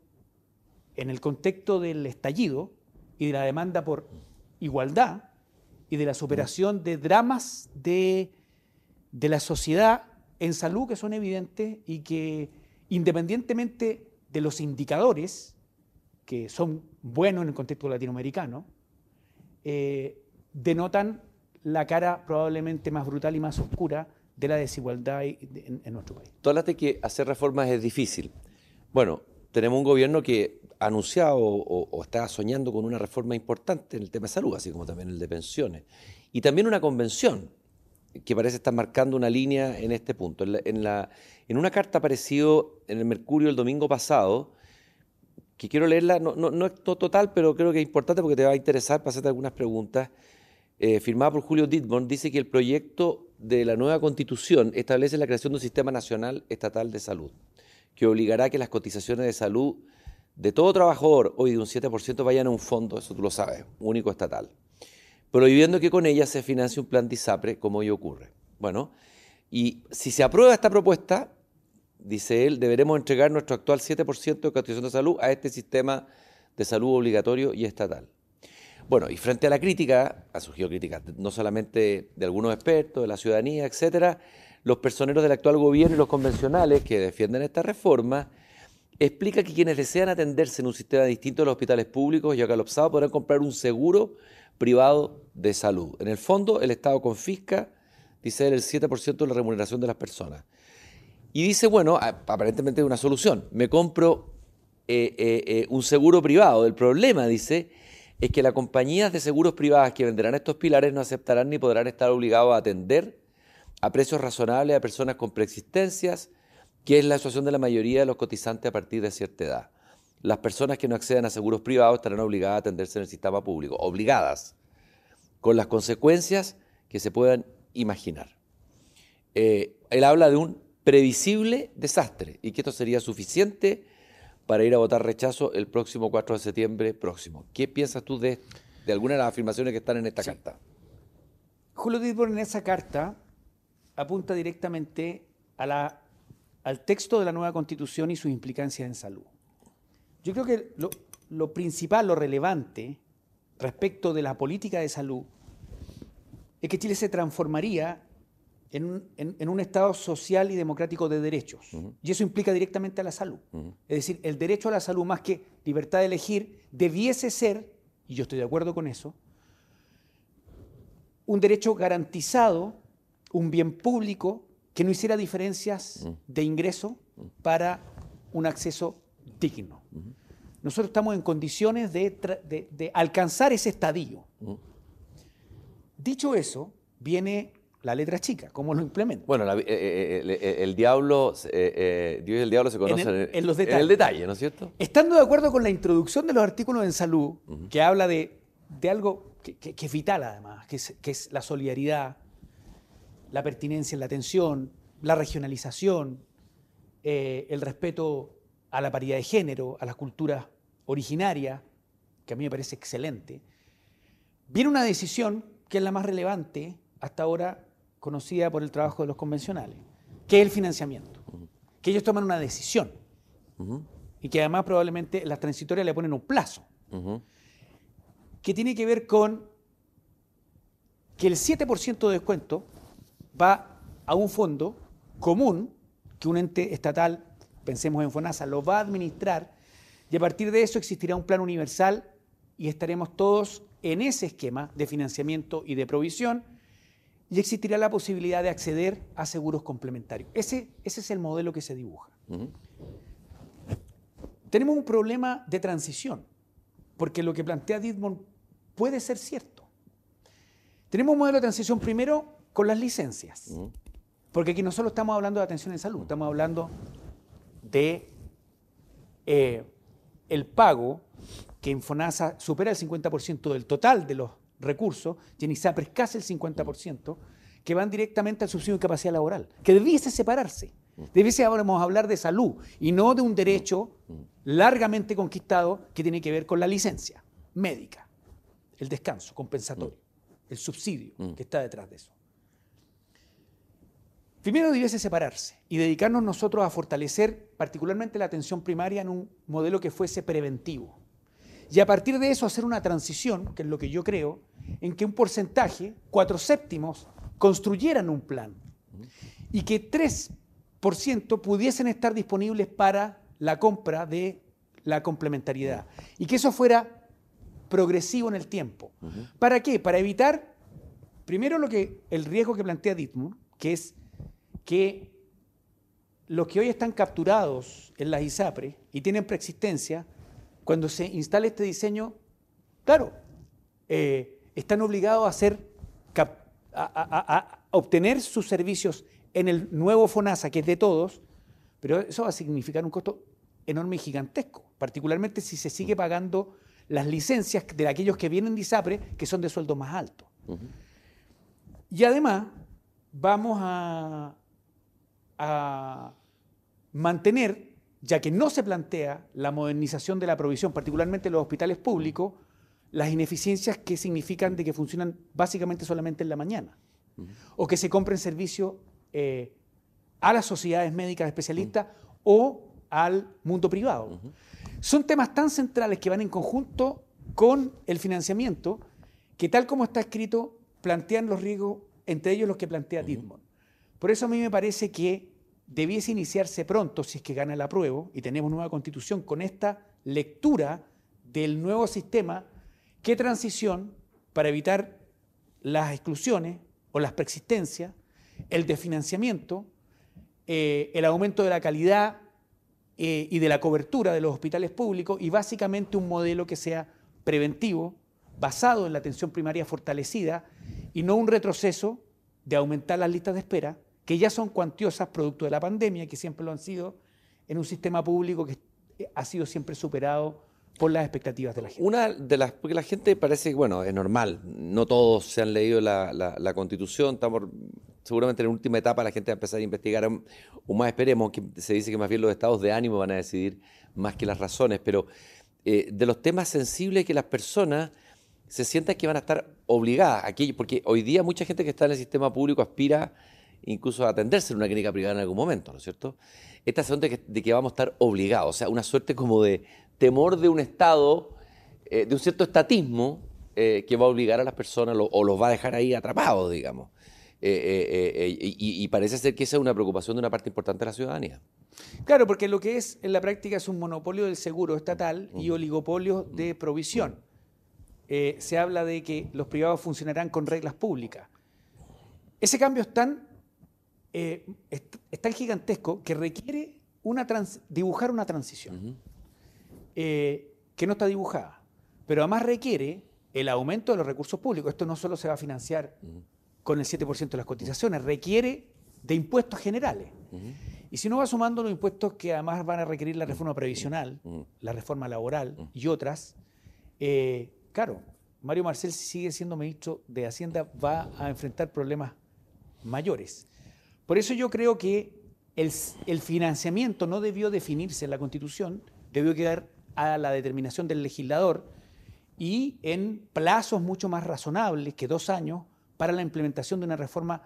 Speaker 2: en el contexto del estallido y de la demanda por igualdad y de la superación de dramas de, de la sociedad en salud que son evidentes y que independientemente de los indicadores, que son buenos en el contexto latinoamericano, eh, denotan la cara probablemente más brutal y más oscura de la desigualdad en, nuestro país.
Speaker 1: Tú hablaste que hacer reformas es difícil. Bueno, tenemos un gobierno que ha anunciado o, está soñando con una reforma importante en el tema de salud, así como también el de pensiones. Y también una convención que parece estar marcando una línea en este punto. En, la, en, una carta apareció en el Mercurio el domingo pasado, que quiero leerla, no, no, es total, pero creo que es importante porque te va a interesar para hacerte algunas preguntas, eh, firmada por Julio Dittborn, dice que el proyecto de la nueva constitución establece la creación de un sistema nacional estatal de salud, que obligará a que las cotizaciones de salud de todo trabajador, hoy de un 7%, vayan a un fondo, eso tú lo sabes, único estatal prohibiendo que con ella se financie un plan de como hoy ocurre. Bueno, y si se aprueba esta propuesta, dice él, deberemos entregar nuestro actual 7% de cotización de salud a este sistema de salud obligatorio y estatal. Bueno, y frente a la crítica, ha surgido crítica no solamente de algunos expertos, de la ciudadanía, etcétera, los personeros del actual gobierno y los convencionales que defienden esta reforma explica que quienes desean atenderse en un sistema distinto de los hospitales públicos y acalopsados podrán comprar un seguro privado de salud. En el fondo, el Estado confisca, dice él, el 7% de la remuneración de las personas. Y dice, bueno, aparentemente hay una solución. Me compro eh, eh, eh, un seguro privado. El problema, dice, es que las compañías de seguros privadas que venderán estos pilares no aceptarán ni podrán estar obligados a atender a precios razonables a personas con preexistencias, que es la situación de la mayoría de los cotizantes a partir de cierta edad las personas que no accedan a seguros privados estarán obligadas a atenderse en el sistema público, obligadas, con las consecuencias que se puedan imaginar. Eh, él habla de un previsible desastre y que esto sería suficiente para ir a votar rechazo el próximo 4 de septiembre próximo. ¿Qué piensas tú de, de algunas de las afirmaciones que están en esta carta?
Speaker 2: Julio Dittborn en esa carta apunta directamente a la, al texto de la nueva constitución y sus implicancias en salud. Yo creo que lo, principal, lo relevante respecto de la política de salud es que Chile se transformaría en un, Estado social y democrático de derechos. Y eso implica directamente a la salud. Es decir, el derecho a la salud, más que libertad de elegir, debiese ser, y yo estoy de acuerdo con eso, un derecho garantizado, un bien público que no hiciera diferencias de ingreso para un acceso digno. Nosotros estamos en condiciones de, alcanzar ese estadio. Dicho eso, viene la letra chica, cómo lo implementa.
Speaker 1: Bueno, la- eh, eh, eh, el, diablo, eh, Dios y el diablo se conocen
Speaker 2: En el- en los
Speaker 1: en
Speaker 2: detalles.
Speaker 1: el detalle, ¿no es cierto?
Speaker 2: Estando de acuerdo con la introducción de los artículos en salud, que habla de, de algo que, que- que es vital además, que es, que es la solidaridad, la pertinencia en la atención, la regionalización, eh, el respeto a la paridad de género, a las culturas originarias, que a mí me parece excelente, viene una decisión que es la más relevante hasta ahora conocida por el trabajo de los convencionales, que es el financiamiento. Que ellos toman una decisión. Y que además probablemente las transitorias le ponen un plazo, que tiene que ver con que el 7% de descuento va a un fondo común que un ente estatal, pensemos en FONASA, lo va a administrar y a partir de eso existirá un plan universal y estaremos todos en ese esquema de financiamiento y de provisión y existirá la posibilidad de acceder a seguros complementarios. Ese, ese es el modelo que se dibuja. Tenemos un problema de transición, porque lo que plantea Ditmond puede ser cierto. Tenemos un modelo de transición primero con las licencias, porque aquí no solo estamos hablando de atención en salud, estamos hablando de eh, el pago que en FONASA supera el 50% del total de los recursos y en ISAPRES casi el 50%, que van directamente al subsidio de capacidad laboral, que debiese separarse. Debiese vamos a hablar de salud y no de un derecho largamente conquistado que tiene que ver con la licencia médica, el descanso compensatorio, el subsidio que está detrás de eso. Primero debiese separarse y dedicarnos nosotros a fortalecer particularmente la atención primaria en un modelo que fuese preventivo. Y a partir de eso hacer una transición, que es lo que yo creo, en que un porcentaje, cuatro séptimos, construyeran un plan y que 3% pudiesen estar disponibles para la compra de la complementariedad y que eso fuera progresivo en el tiempo. ¿Para qué? Para evitar, primero, lo que, el riesgo que plantea Ditmund, que es que los que hoy están capturados en las ISAPRE y tienen preexistencia, cuando se instale este diseño, claro, eh, están obligados a, hacer, a, a- a- a obtener sus servicios en el nuevo FONASA, que es de todos, pero eso va a significar un costo enorme y gigantesco, particularmente si se sigue pagando las licencias de aquellos que vienen de ISAPRE, que son de sueldo más alto. Y además, vamos a, a mantener, ya que no se plantea la modernización de la provisión, particularmente en los hospitales públicos, las ineficiencias que significan de que funcionan básicamente solamente en la mañana, o que se compren servicios eh, a las sociedades médicas especialistas o al mundo privado. Son temas tan centrales que van en conjunto con el financiamiento que tal como está escrito plantean los riesgos, entre ellos los que plantea Ditmond. Por eso a mí me parece que debiese iniciarse pronto, si es que gana el apruebo, y tenemos nueva constitución, con esta lectura del nuevo sistema, qué transición para evitar las exclusiones o las preexistencias, el desfinanciamiento, eh, el aumento de la calidad eh, y de la cobertura de los hospitales públicos y básicamente un modelo que sea preventivo, basado en la atención primaria fortalecida y no un retroceso de aumentar las listas de espera, que ya son cuantiosas producto de la pandemia, que siempre lo han sido, en un sistema público que ha sido siempre superado por las expectativas de la gente.
Speaker 1: Una de las, porque la gente parece, bueno, es normal, no todos se han leído la, la- constitución, estamos seguramente en la última etapa, la gente va a empezar a investigar aún más, esperemos, que se dice que más bien los estados de ánimo van a decidir más que las razones, pero eh, de los temas sensibles que las personas se sientan que van a estar obligadas, aquí, porque hoy día mucha gente que está en el sistema público aspira incluso a atenderse en una clínica privada en algún momento, ¿no es cierto? Esta sensación de que, de que vamos a estar obligados, o sea, una suerte como de temor de un Estado, eh, de un cierto estatismo eh, que va a obligar a las personas lo- o los va a dejar ahí atrapados, digamos. Eh, y, y parece ser que esa es una preocupación de una parte importante de la ciudadanía.
Speaker 2: Claro, porque lo que es en la práctica es un monopolio del seguro estatal y oligopolio de provisión. Eh, se habla de que los privados funcionarán con reglas públicas. Ese cambio es tan, eh, es, es tan gigantesco que requiere una trans- dibujar una transición eh, que no está dibujada, pero además requiere el aumento de los recursos públicos. Esto no solo se va a financiar con el 7% de las cotizaciones, requiere de impuestos generales. Y si uno va sumando los impuestos que además van a requerir la reforma previsional, la reforma laboral y otras, eh, claro, Mario Marcel, si sigue siendo ministro de Hacienda, va a enfrentar problemas mayores. Por eso yo creo que el, financiamiento no debió definirse en la Constitución, debió quedar a la determinación del legislador y en plazos mucho más razonables que dos años para la implementación de una reforma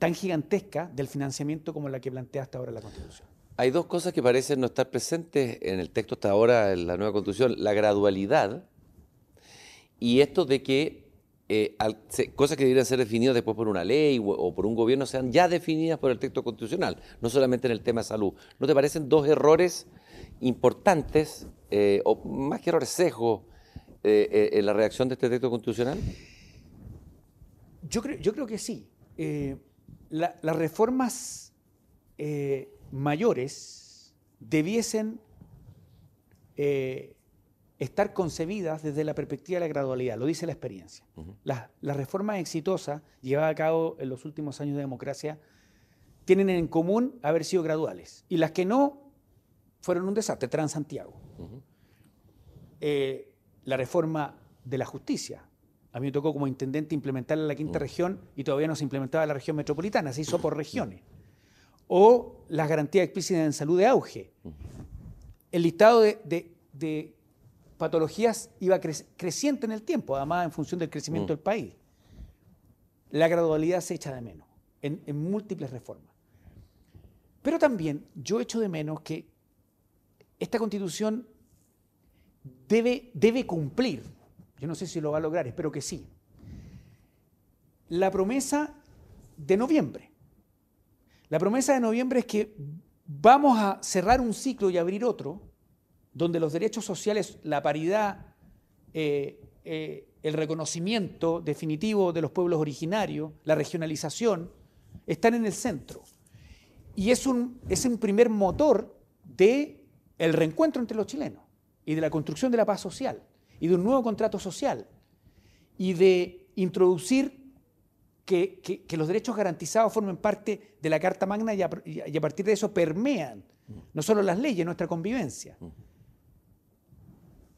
Speaker 2: tan gigantesca del financiamiento como la que plantea hasta ahora la Constitución.
Speaker 1: Hay dos cosas que parecen no estar presentes en el texto hasta ahora en la nueva Constitución. La gradualidad y esto de que eh, cosas que deberían ser definidas después por una ley o, por un gobierno sean ya definidas por el texto constitucional, no solamente en el tema de salud. ¿No te parecen dos errores importantes, eh, o más que errores, sesgos, eh, en la redacción de este texto constitucional?
Speaker 2: Yo creo, yo creo que sí las reformas mayores debiesen estar concebidas desde la perspectiva de la gradualidad, lo dice la experiencia. las, reformas exitosas llevadas a cabo en los últimos años de democracia tienen en común haber sido graduales y las que no fueron un desastre, Transantiago. Eh, la reforma de la justicia, a mí me tocó como intendente implementarla en la quinta región y todavía no se implementaba en la región metropolitana, se hizo por regiones. O las garantías explícitas en salud de auge. El listado de, patologías iba creciente en el tiempo, además en función del crecimiento mm. del país. La gradualidad se echa de menos en, múltiples reformas. Pero también yo echo de menos que esta constitución debe, debe cumplir yo no sé si lo va a lograr, espero que sí. La promesa de noviembre. La promesa de noviembre es que vamos a cerrar un ciclo y abrir otro, donde los derechos sociales, la paridad, eh, eh, el reconocimiento definitivo de los pueblos originarios, la regionalización, están en el centro. Y es un, es un primer motor de el reencuentro entre los chilenos y de la construcción de la paz social y de un nuevo contrato social y de introducir que, los derechos garantizados formen parte de la Carta Magna y a, partir de eso permean no solo las leyes, nuestra convivencia.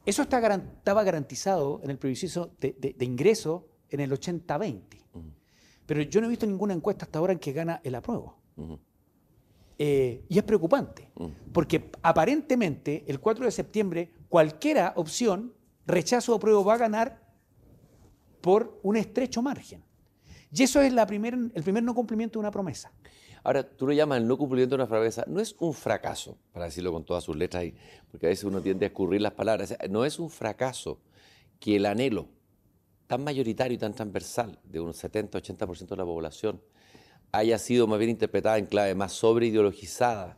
Speaker 2: Eso estaba garantizado en el plebiscito de, ingreso en el 80-20. Pero yo no he visto ninguna encuesta hasta ahora en que gana el apruebo. Eh, y es preocupante, porque aparentemente el 4 de septiembre cualquiera opción rechazo o apruebo va a ganar por un estrecho margen. Y eso es la el primer no cumplimiento de una promesa.
Speaker 1: Ahora, tú lo llamas el no cumplimiento de una promesa. No es un fracaso, para decirlo con todas sus letras, porque a veces uno tiende a escurrir las palabras. No es un fracaso que el anhelo tan mayoritario y tan transversal de un 70-80% de la población haya sido más bien interpretada en clave más sobreideologizada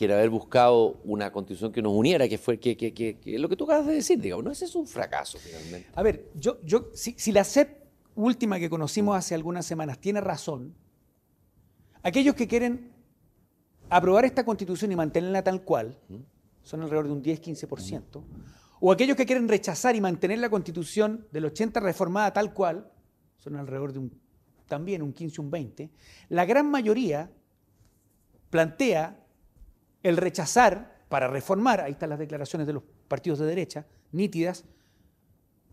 Speaker 1: quiere haber buscado una constitución que nos uniera, que fue que, que, que, lo que tú acabas de decir, digamos, no ese es un fracaso finalmente.
Speaker 2: A ver, yo, yo, si, la CEP última que conocimos hace algunas semanas tiene razón, aquellos que quieren aprobar esta constitución y mantenerla tal cual, son alrededor de un 10-15%, o aquellos que quieren rechazar y mantener la constitución del 80 reformada tal cual, son alrededor de un, también un 15, un 20, la gran mayoría plantea el rechazar para reformar, ahí están las declaraciones de los partidos de derecha, nítidas,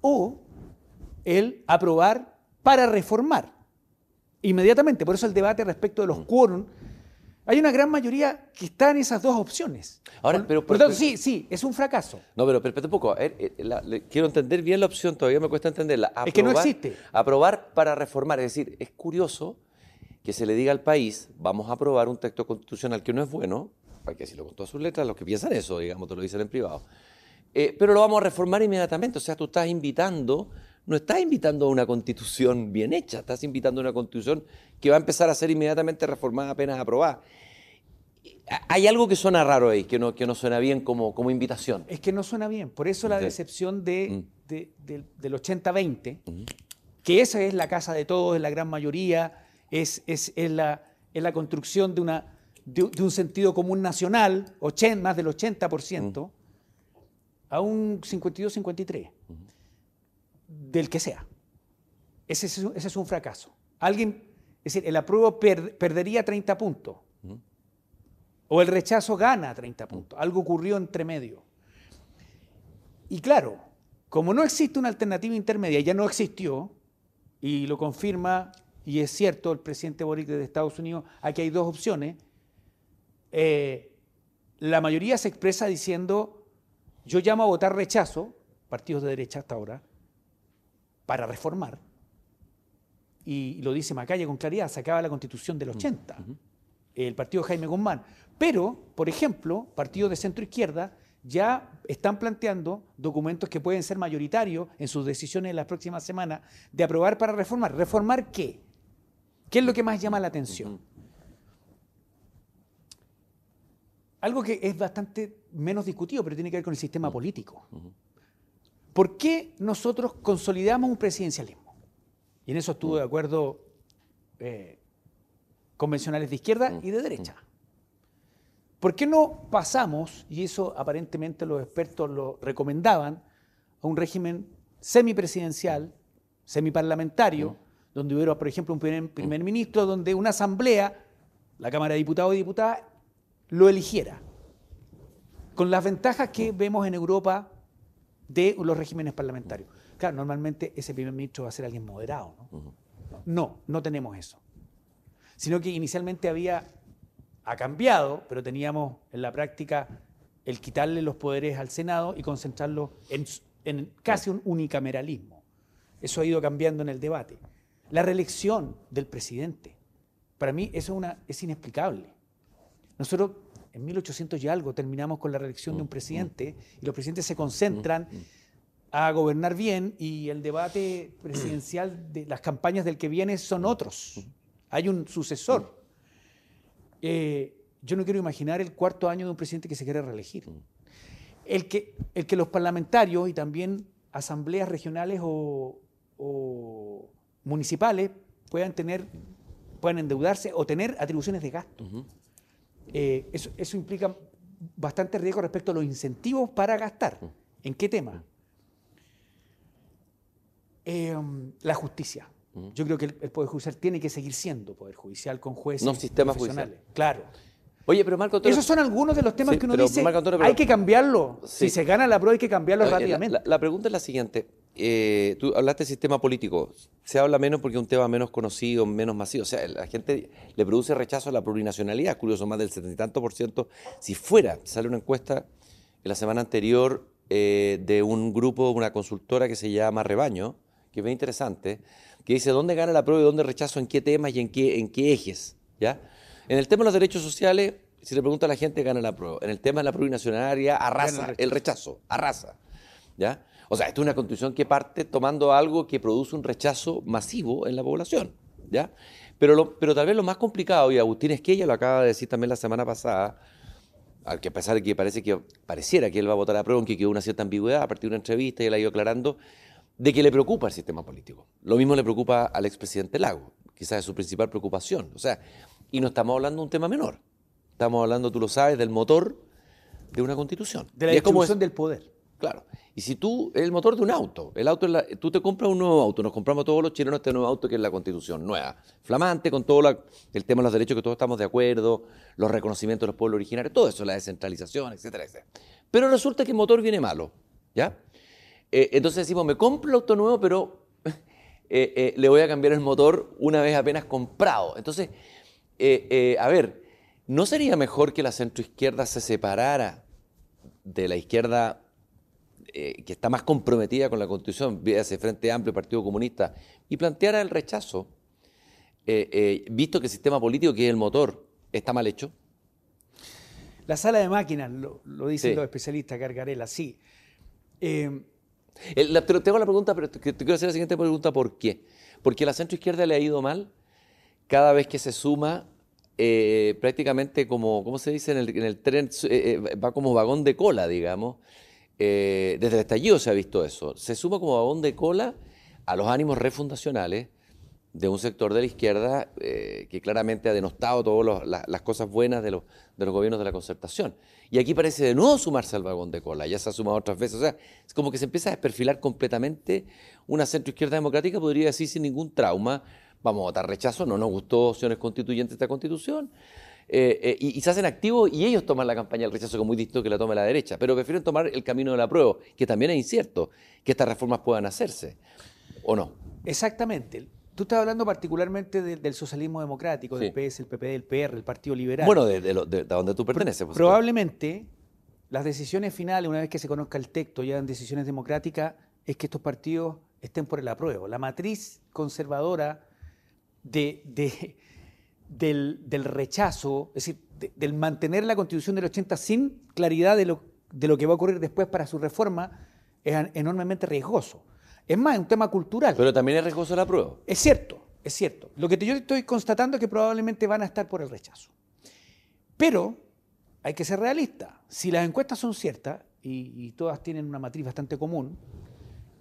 Speaker 2: o el aprobar para reformar. Inmediatamente, por eso el debate respecto de los mm. quórum, hay una gran mayoría que está en esas dos opciones. Ahora, pero, por, tanto, sí, sí, es un fracaso.
Speaker 1: No, pero espérate un poco. Eh, quiero entender bien la opción, todavía me cuesta entenderla.
Speaker 2: es que no existe.
Speaker 1: Aprobar para reformar. Es decir, es curioso que se le diga al país, vamos a aprobar un texto constitucional que no es bueno, para que si lo con todas sus letras, los que piensan eso, digamos, te lo dicen en privado. Eh, pero lo vamos a reformar inmediatamente. O sea, tú estás invitando, no estás invitando a una constitución bien hecha, estás invitando a una constitución que va a empezar a ser inmediatamente reformada apenas aprobada. Hay algo que suena raro ahí, que no, que no suena bien como, como invitación.
Speaker 2: Es que no suena bien. Por eso la decepción de, mm. del 80-20, que esa es la casa de todos, es la gran mayoría, es, es, es, la, es la construcción de una de, un sentido común nacional, más del 80%, a un 52-53, del que sea. ese es, ese es un fracaso. Alguien, es decir, el apruebo per- perdería 30 puntos. O el rechazo gana 30 puntos. Algo ocurrió entre medio. Y claro, como no existe una alternativa intermedia, ya no existió, y lo confirma, y es cierto, el presidente Boric de Estados Unidos, aquí hay dos opciones. eh, la mayoría se expresa diciendo, yo llamo a votar rechazo, partidos de derecha hasta ahora, para reformar. Y lo dice Macaya con claridad, se acaba la constitución del 80, el partido de Jaime Guzmán. Pero, por ejemplo, partidos de centro izquierda ya están planteando documentos que pueden ser mayoritarios en sus decisiones en las próximas semanas de aprobar para reformar. ¿Reformar qué? ¿Qué es lo que más llama la atención? Algo que es bastante menos discutido, pero tiene que ver con el sistema político. ¿Por qué nosotros consolidamos un presidencialismo? Y en eso estuvo de acuerdo eh, convencionales de izquierda y de derecha. ¿Por qué no pasamos, y eso aparentemente los expertos lo recomendaban, a un régimen semipresidencial, semiparlamentario, donde hubiera, por ejemplo, un primer, primer ministro, donde una asamblea, la Cámara de Diputados y Diputadas, lo eligiera? Con las ventajas que vemos en Europa de los regímenes parlamentarios. Claro, normalmente ese primer ministro va a ser alguien moderado, ¿no? No, no tenemos eso. Sino que inicialmente había, ha cambiado, pero teníamos en la práctica el quitarle los poderes al Senado y concentrarlo en, en casi un unicameralismo. Eso ha ido cambiando en el debate. La reelección del presidente, para mí eso es, una, es inexplicable. Nosotros en 1800 y algo terminamos con la reelección de un presidente y los presidentes se concentran a gobernar bien y el debate presidencial de las campañas del que viene son otros. Hay un sucesor. Eh, yo no quiero imaginar el cuarto año de un presidente que se quiere reelegir. El que, el que los parlamentarios y también asambleas regionales o, o municipales puedan tener, puedan endeudarse o tener atribuciones de gasto. Eh, eso, eso implica bastante riesgo respecto a los incentivos para gastar. ¿En qué tema? Eh, la justicia. Yo creo que el, el, Poder Judicial tiene que seguir siendo Poder Judicial con jueces
Speaker 1: No sistema
Speaker 2: profesionales.
Speaker 1: judicial.
Speaker 2: Claro.
Speaker 1: Oye, pero Marco Antonio,
Speaker 2: Esos son algunos de los temas
Speaker 1: Sí,
Speaker 2: que uno
Speaker 1: pero,
Speaker 2: dice,
Speaker 1: Marco Antonio, pero-
Speaker 2: hay que cambiarlo.
Speaker 1: Sí.
Speaker 2: Si se gana la prueba hay que cambiarlo
Speaker 1: Oye,
Speaker 2: rápidamente.
Speaker 1: La, la pregunta es la siguiente. Eh, tú hablaste de sistema político. Se habla menos porque es un tema menos conocido, menos masivo. O sea, la gente le produce rechazo a la plurinacionalidad. Es curioso, más del setenta y tanto por ciento. Si fuera, sale una encuesta en la semana anterior eh, de un grupo, una consultora que se llama Rebaño, que es bien interesante, que dice dónde gana la prueba y dónde rechazo, en qué temas y en qué, en qué ejes. ¿ya? En el tema de los derechos sociales, si le pregunta a la gente, gana la prueba. En el tema de la plurinacionalidad, arrasa
Speaker 2: el
Speaker 1: rechazo, arrasa. ¿ya? O sea, esto es una constitución que parte tomando algo que produce un rechazo masivo en la población. ¿ya? Pero, lo- pero tal vez lo más complicado, y Agustín Esquella lo acaba de decir también la semana pasada, al que a pesar de que parece que pareciera que él va a votar a prueba, aunque quedó una cierta ambigüedad a partir de una entrevista y él ha ido aclarando, de que le preocupa el sistema político. Lo mismo le preocupa al expresidente Lago, quizás es su principal preocupación. O sea, y no estamos hablando de un tema menor. Estamos hablando, tú lo sabes, del motor de una constitución.
Speaker 2: de la distribución
Speaker 1: es-
Speaker 2: del poder.
Speaker 1: Claro. Y si tú, el motor de un auto, el auto la- tú te compras un nuevo auto, nos compramos todos los chilenos este nuevo auto que es la constitución nueva, flamante, con todo el tema de los derechos que todos estamos de acuerdo, los reconocimientos de los pueblos originarios, todo eso, la descentralización, etcétera, etcétera. Pero resulta que el motor viene malo, ¿ya? Eh, entonces decimos, me compro el auto nuevo, pero eh, eh, le voy a cambiar el motor una vez apenas comprado. Entonces, a ver, ¿no sería mejor que la centroizquierda se separara de la izquierda eh, que está más comprometida con la Constitución, ese Frente Amplio, Partido Comunista, y planteara el rechazo, eh, eh, visto que el sistema político, que es el motor, está mal hecho?
Speaker 2: La sala de máquinas, lo, lo dicen
Speaker 1: Sí.
Speaker 2: los especialistas, Gargarela, sí.
Speaker 1: El- la- te, te hago la pregunta, pero te, te quiero hacer la siguiente pregunta, ¿por qué? Porque a la centroizquierda le ha ido mal cada vez que se suma eh, prácticamente como, ¿cómo se dice? En el, en el tren, eh, va como vagón de cola, digamos. Eh, desde el estallido se ha visto eso. Se suma como vagón de cola a los ánimos refundacionales de un sector de la izquierda eh, que claramente ha denostado todas las cosas buenas de los, de los gobiernos de la concertación. Y aquí parece de nuevo sumarse al vagón de cola, ya se ha sumado otras veces. O sea, es como que se empieza a desperfilar completamente una centroizquierda democrática, podría decir sin ningún trauma, vamos a votar rechazo, no nos gustó opciones constituyentes esta constitución. Eh, eh, y, se hacen activos y ellos toman la campaña del rechazo como muy distinto que la tome la derecha, pero prefieren tomar el camino de la prueba, que también es incierto que estas reformas puedan hacerse, ¿o no?
Speaker 2: Exactamente. Tú estás hablando particularmente del socialismo democrático, del PS, el PP, del PR, el Partido Liberal.
Speaker 1: Bueno, de, de, donde tú perteneces.
Speaker 2: probablemente las decisiones finales, una vez que se conozca el texto, ya en decisiones democráticas, es que estos partidos estén por el apruebo. La matriz conservadora de, del, rechazo, es decir, del mantener la constitución del 80 sin claridad de lo, de lo que va a ocurrir después para su reforma, es enormemente riesgoso. Es más, es un tema cultural.
Speaker 1: Pero también es riesgoso la prueba.
Speaker 2: Es cierto, es cierto. Lo que yo estoy constatando es que probablemente van a estar por el rechazo. Pero hay que ser realista. Si las encuestas son ciertas, y, todas tienen una matriz bastante común,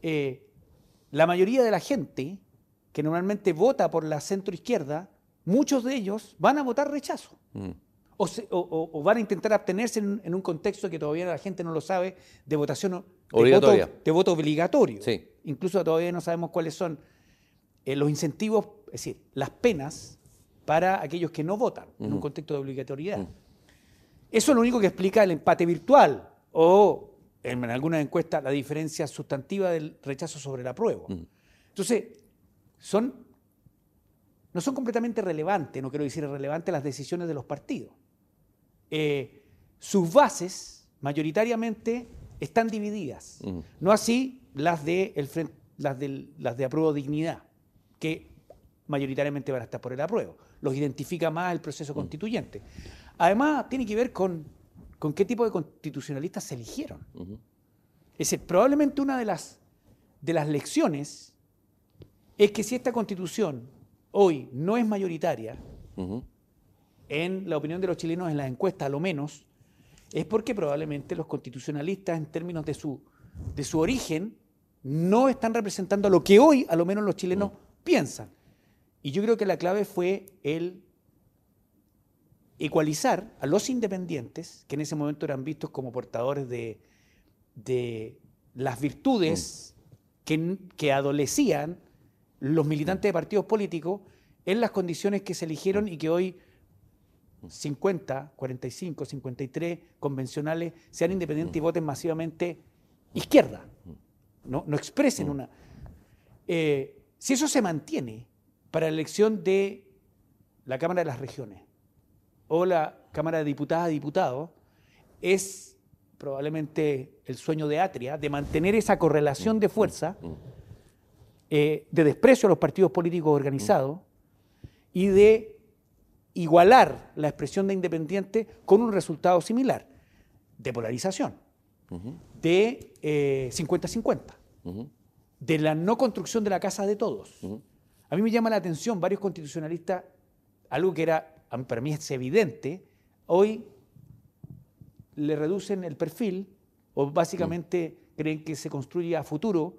Speaker 2: eh, la mayoría de la gente que normalmente vota por la centroizquierda, muchos de ellos van a votar rechazo. Mm. O, van a intentar abstenerse en, un contexto que todavía la gente no lo sabe, de votación
Speaker 1: obligatoria.
Speaker 2: de voto obligatorio.
Speaker 1: Sí
Speaker 2: incluso todavía no sabemos cuáles son eh, los incentivos, es decir, las penas para aquellos que no votan en un contexto de obligatoriedad. Eso es lo único que explica el empate virtual o, en, algunas encuestas, la diferencia sustantiva del rechazo sobre el apruebo. Entonces, son, no son completamente relevantes, no quiero decir irrelevantes, las decisiones de los partidos. Eh, sus bases, mayoritariamente, están divididas. No así las de, el, las, las de apruebo dignidad, que mayoritariamente van a estar por el apruebo. Los identifica más el proceso mm. constituyente. Además, tiene que ver con, con qué tipo de constitucionalistas se eligieron. Es decir, probablemente una de las, de las lecciones es que si esta constitución hoy no es mayoritaria, en la opinión de los chilenos en las encuestas a lo menos, es porque probablemente los constitucionalistas en términos de su, de su origen no están representando lo que hoy, a lo menos los chilenos, piensan. Y yo creo que la clave fue el ecualizar a los independientes, que en ese momento eran vistos como portadores de, las virtudes que, que, adolecían los militantes de partidos políticos en las condiciones que se eligieron y que hoy 50, 45, 53 convencionales sean independientes y voten masivamente izquierda. No, expresen mm. una... Eh, si eso se mantiene para la elección de la Cámara de las Regiones o la Cámara de Diputadas y Diputados, es probablemente el sueño de Atria de mantener esa correlación de fuerza. Eh, de desprecio a los partidos políticos organizados y de igualar la expresión de independiente con un resultado similar, de polarización de 50-50, eh, de la no construcción de la casa de todos. A mí me llama la atención varios constitucionalistas, algo que era, para mí es evidente, hoy le reducen el perfil o básicamente creen que se construye a futuro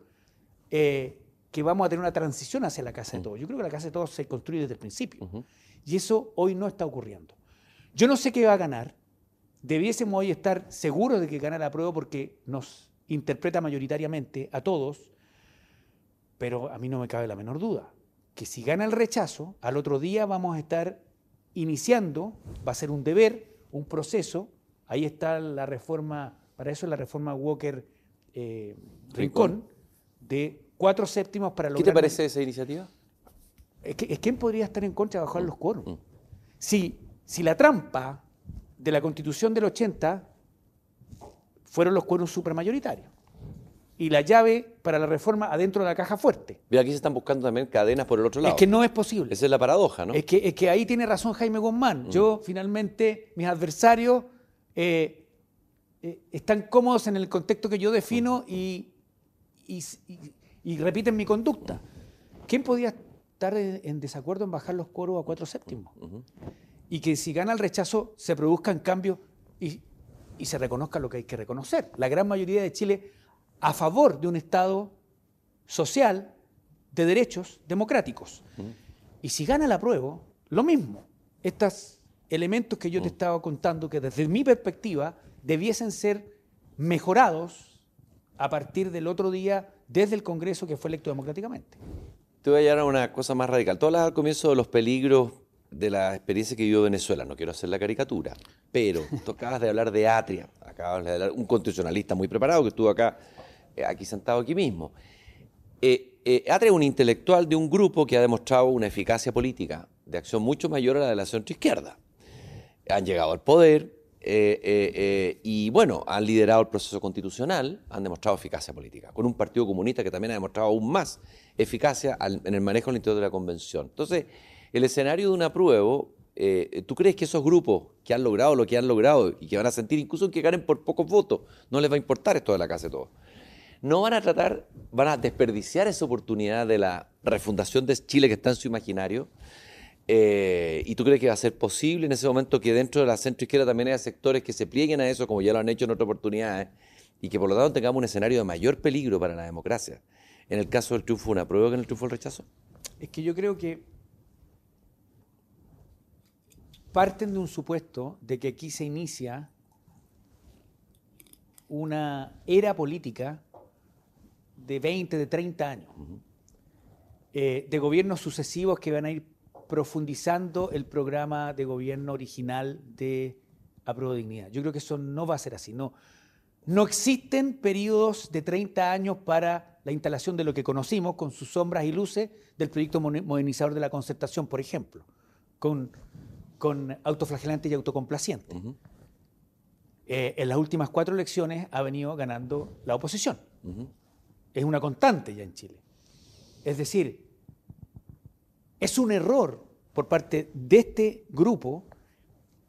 Speaker 2: eh, que vamos a tener una transición hacia la casa de todos. Yo creo que la casa de todos se construye desde el principio. Y eso hoy no está ocurriendo. Yo no sé qué va a ganar, debiésemos hoy estar seguros de que gana la prueba porque nos interpreta mayoritariamente a todos, pero a mí no me cabe la menor duda que si gana el rechazo, al otro día vamos a estar iniciando, va a ser un deber, un proceso, ahí está la reforma, para eso es la reforma Walker eh, Rincón, de cuatro séptimos para lograr...
Speaker 1: ¿Qué te parece esa iniciativa?
Speaker 2: Es que, ¿Quién podría estar en contra de bajar los quórum? Mm. Si, si la trampa de la constitución del 80 fueron los cuernos supermayoritarios. Y la llave para la reforma adentro de la caja fuerte.
Speaker 1: Y aquí se están buscando también cadenas por el otro lado.
Speaker 2: Es que no es posible.
Speaker 1: Esa es la paradoja, ¿no?
Speaker 2: Es que, es que ahí tiene razón Jaime Guzmán. Mm. Yo, finalmente, mis adversarios eh, eh, están cómodos en el contexto que yo defino mm. y, y, repiten mi conducta. ¿Quién podía estar en desacuerdo en bajar los coros a cuatro séptimos? y que si gana el rechazo se produzcan cambios y, y se reconozca lo que hay que reconocer. La gran mayoría de Chile a favor de un Estado social de derechos democráticos. Y si gana la prueba, lo mismo. Estos elementos que yo te estaba contando, que desde mi perspectiva debiesen ser mejorados a partir del otro día desde el Congreso que fue electo democráticamente.
Speaker 1: Te voy a llevar a una cosa más radical. Tú hablas al comienzo de los peligros de la experiencia que vivió Venezuela. No quiero hacer la caricatura, pero tú acabas de hablar de Atria, acabas de hablar un constitucionalista muy preparado que estuvo acá, eh, aquí sentado aquí mismo. Eh, eh, Atria es un intelectual de un grupo que ha demostrado una eficacia política de acción mucho mayor a la de la centro-izquierda. Han llegado al poder y, bueno, han liderado el proceso constitucional, han demostrado eficacia política, con un partido comunista que también ha demostrado aún más eficacia en el manejo del interior de la convención. Entonces, el escenario de un apruebo, eh, ¿tú crees que esos grupos que han logrado lo que han logrado y que van a sentir incluso que ganen por pocos votos, no les va a importar esto de la casa de todos? No van a tratar, van a desperdiciar esa oportunidad de la refundación de Chile que está en su imaginario. Eh, ¿Y tú crees que va a ser posible en ese momento que dentro de la centroizquierda también haya sectores que se plieguen a eso, como ya lo han hecho en otras oportunidades, y que por lo tanto tengamos un escenario de mayor peligro para la democracia? En el caso del triunfo, ¿una prueba que en el triunfo del rechazo?
Speaker 2: Es que yo creo que parten de un supuesto de que aquí se inicia una era política de 20, de 30 años, eh, de gobiernos sucesivos que van a ir profundizando el programa de gobierno original de Apruebo Dignidad. Yo creo que eso no va a ser así. No, no existen periodos de 30 años para la instalación de lo que conocimos con sus sombras y luces del proyecto modernizador de la concertación, por ejemplo, con con autoflagelante y autocomplaciente. Eh, en las últimas cuatro elecciones ha venido ganando la oposición. Es una constante ya en Chile. Es decir, es un error por parte de este grupo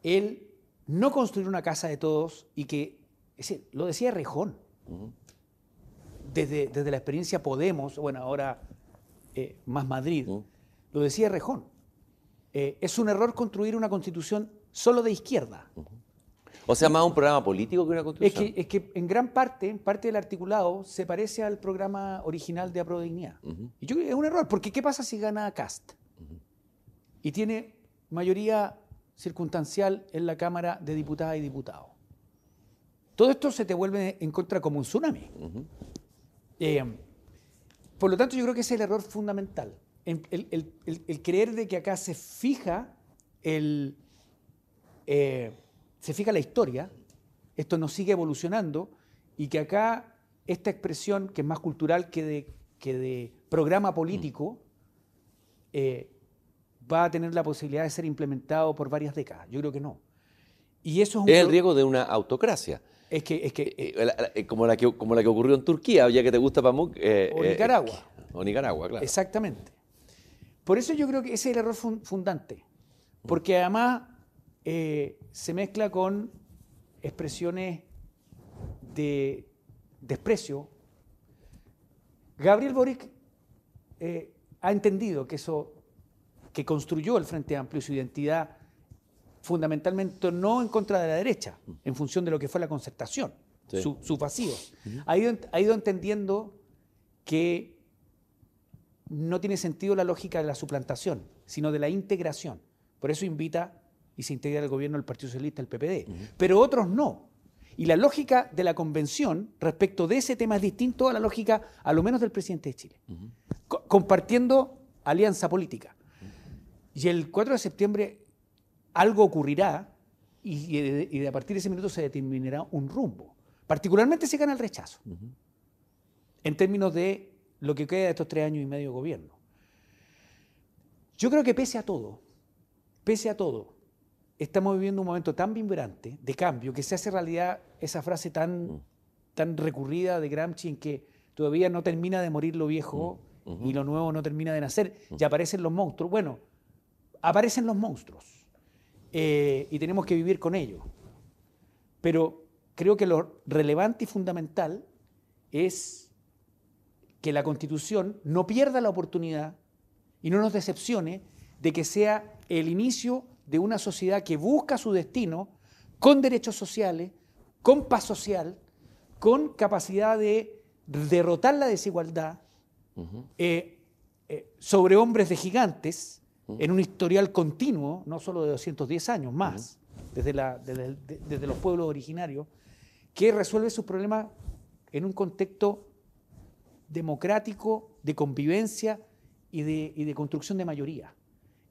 Speaker 2: el no construir una casa de todos y que, lo decía Rejón, desde, desde, la experiencia Podemos, bueno, ahora eh, más Madrid, lo decía Rejón. Eh, es un error construir una constitución solo de izquierda.
Speaker 1: O sea, más un programa político que una constitución.
Speaker 2: Es que, en gran parte, parte del articulado, se parece al programa original de Aprodignidad. Y yo creo que es un error, porque ¿qué pasa si gana Cast? Y tiene mayoría circunstancial en la Cámara de Diputadas y Diputados. Todo esto se te vuelve en contra como un tsunami. Eh, por lo tanto, yo creo que ese es el error fundamental el, creer de que acá se fija el, eh, se fija la historia, esto nos sigue evolucionando y que acá esta expresión, que es más cultural que de, que de programa político, eh, va a tener la posibilidad de ser implementado por varias décadas. Yo creo que no.
Speaker 1: Y eso es, el riesgo de una autocracia.
Speaker 2: Es que, es que
Speaker 1: eh, como, la que, como la que ocurrió en Turquía, ya que te gusta Pamuk.
Speaker 2: o Nicaragua.
Speaker 1: o Nicaragua, claro.
Speaker 2: Exactamente. Por eso yo creo que ese es el error fundante, porque además eh, se mezcla con expresiones de desprecio. Gabriel Boric eh, ha entendido que eso que construyó el Frente Amplio y su identidad fundamentalmente no en contra de la derecha, en función de lo que fue la concertación, su, su, vacío. ha, ha ido entendiendo que no tiene sentido la lógica de la suplantación, sino de la integración. Por eso invita y se integra el gobierno del Partido Socialista, el PPD. Pero otros no. Y la lógica de la convención respecto de ese tema es distinto a la lógica, a lo menos del presidente de Chile. compartiendo alianza política. Y el 4 de septiembre algo ocurrirá y, de, a partir de ese minuto se determinará un rumbo. Particularmente se gana el rechazo. En términos de lo que queda de estos tres años y medio de gobierno. Yo creo que pese a todo, pese a todo, estamos viviendo un momento tan vibrante de cambio que se hace realidad esa frase tan, mm. tan recurrida de Gramsci en que todavía no termina de morir lo viejo mm. y lo nuevo no termina de nacer, mm. ya aparecen los monstruos. Bueno, aparecen los monstruos eh, y tenemos que vivir con ellos. Pero creo que lo relevante y fundamental es que la Constitución no pierda la oportunidad y no nos decepcione de que sea el inicio de una sociedad que busca su destino con derechos sociales, con paz social, con capacidad de derrotar la desigualdad eh, eh, sobre hombres de gigantes en un historial continuo, no solo de 210 años, más, desde, la, desde, desde los pueblos originarios, que resuelve sus problemas en un contexto democrático, de convivencia y de, y de construcción de mayoría.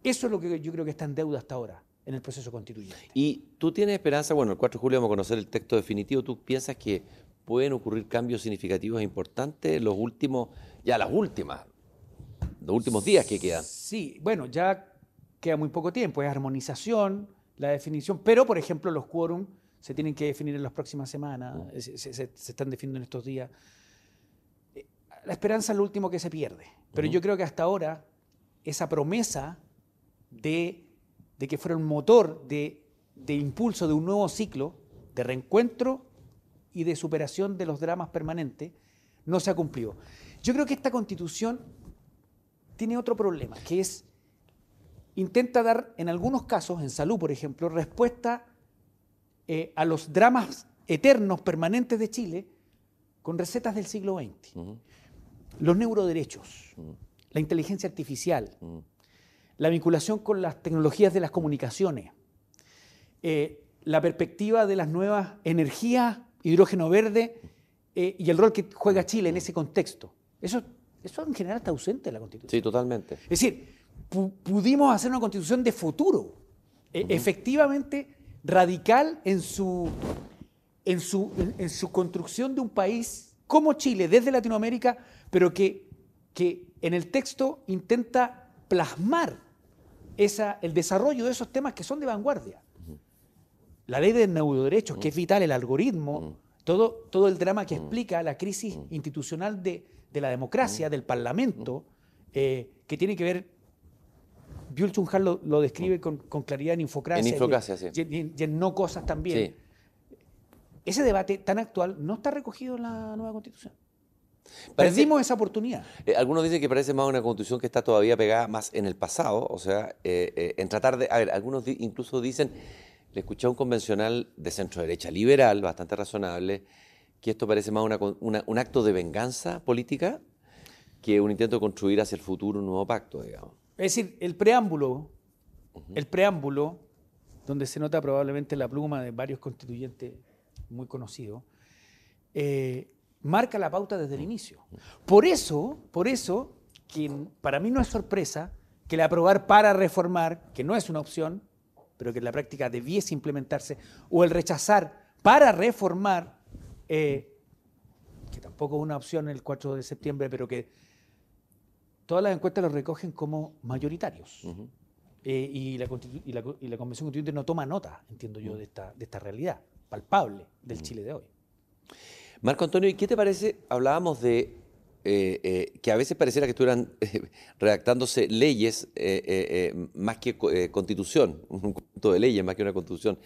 Speaker 2: Eso es lo que yo creo que está en deuda hasta ahora en el proceso constituyente.
Speaker 1: ¿Y tú tienes esperanza? Bueno, el 4 de julio vamos a conocer el texto definitivo. ¿Tú piensas que pueden ocurrir cambios significativos e importantes en los últimos, ya las últimas, los últimos días que quedan?
Speaker 2: Sí, bueno, ya queda muy poco tiempo. Es armonización, la definición, pero por ejemplo los quórum se tienen que definir en las próximas semanas, mm. se, están definiendo en estos días. Eh, la esperanza es lo último que se pierde, pero yo creo que hasta ahora esa promesa de, que fuera un motor de, impulso de un nuevo ciclo de reencuentro y de superación de los dramas permanentes, no se ha cumplido. Yo creo que esta constitución tiene otro problema, que es, intenta dar, en algunos casos, en salud, por ejemplo, respuesta eh, a los dramas eternos, permanentes de Chile, con recetas del siglo XX. Los neuroderechos, la inteligencia artificial, la vinculación con las tecnologías de las comunicaciones, eh, la perspectiva de las nuevas energías, hidrógeno verde eh, y el rol que juega Chile en ese contexto. Eso, eso en general está ausente en la Constitución.
Speaker 1: Sí, totalmente.
Speaker 2: Es decir, pudimos hacer una Constitución de futuro, e, efectivamente radical en su, en, su, en, su construcción de un país como Chile, desde Latinoamérica, pero que, que en el texto intenta plasmar el desarrollo de esos temas que son de vanguardia. La ley de neuroderechos, que es vital, el algoritmo, todo, todo el drama que explica la crisis institucional de, la democracia, del parlamento, eh, que tiene que ver, Byul Chung lo, lo, describe con, claridad en Infocracia,
Speaker 1: en Infocracia
Speaker 2: sí. y, en No Cosas también. Ese debate tan actual no está recogido en la nueva constitución. Perdimos esa oportunidad.
Speaker 1: Eh, algunos dicen que parece más una constitución que está todavía pegada más en el pasado, o sea, eh, eh, en tratar de... A ver, algunos incluso dicen, le escuché a un convencional de centro derecha liberal, bastante razonable, que esto parece más un acto de venganza política que un intento de construir hacia el futuro un nuevo pacto, digamos.
Speaker 2: Es decir, el preámbulo, el preámbulo, donde se nota probablemente la pluma de varios constituyentes muy conocidos, marca la pauta desde el inicio. Por eso, por eso, que para mí no es sorpresa que el aprobar para reformar, que no es una opción, pero que en la práctica debiese implementarse, o el rechazar para reformar, eh, que tampoco es una opción el 4 de septiembre, pero que todas las encuestas lo recogen como mayoritarios. Eh, y, la, y, la, Convención Constituyente no toma nota, entiendo yo, de esta, de esta realidad palpable del Chile de hoy.
Speaker 1: Marco Antonio, ¿y qué te parece? Hablábamos de eh, eh, que a veces pareciera que estuvieran eh, redactándose leyes más que constitución, un conjunto de leyes más que una constitución.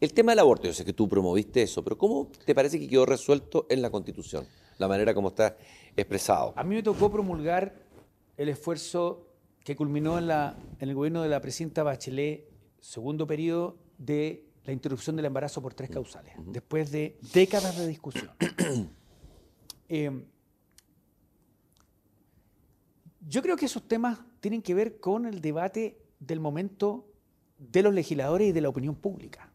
Speaker 1: El tema del aborto, yo sé que tú promoviste eso, pero ¿cómo te parece que quedó resuelto en la constitución? La manera como está expresado.
Speaker 2: A mí me tocó promulgar el esfuerzo que culminó en, en el gobierno de la presidenta Bachelet, segundo periodo de la interrupción del embarazo por tres causales, después de décadas de discusión. Em, yo creo que esos temas tienen que ver con el debate del momento de los legisladores y de la opinión pública,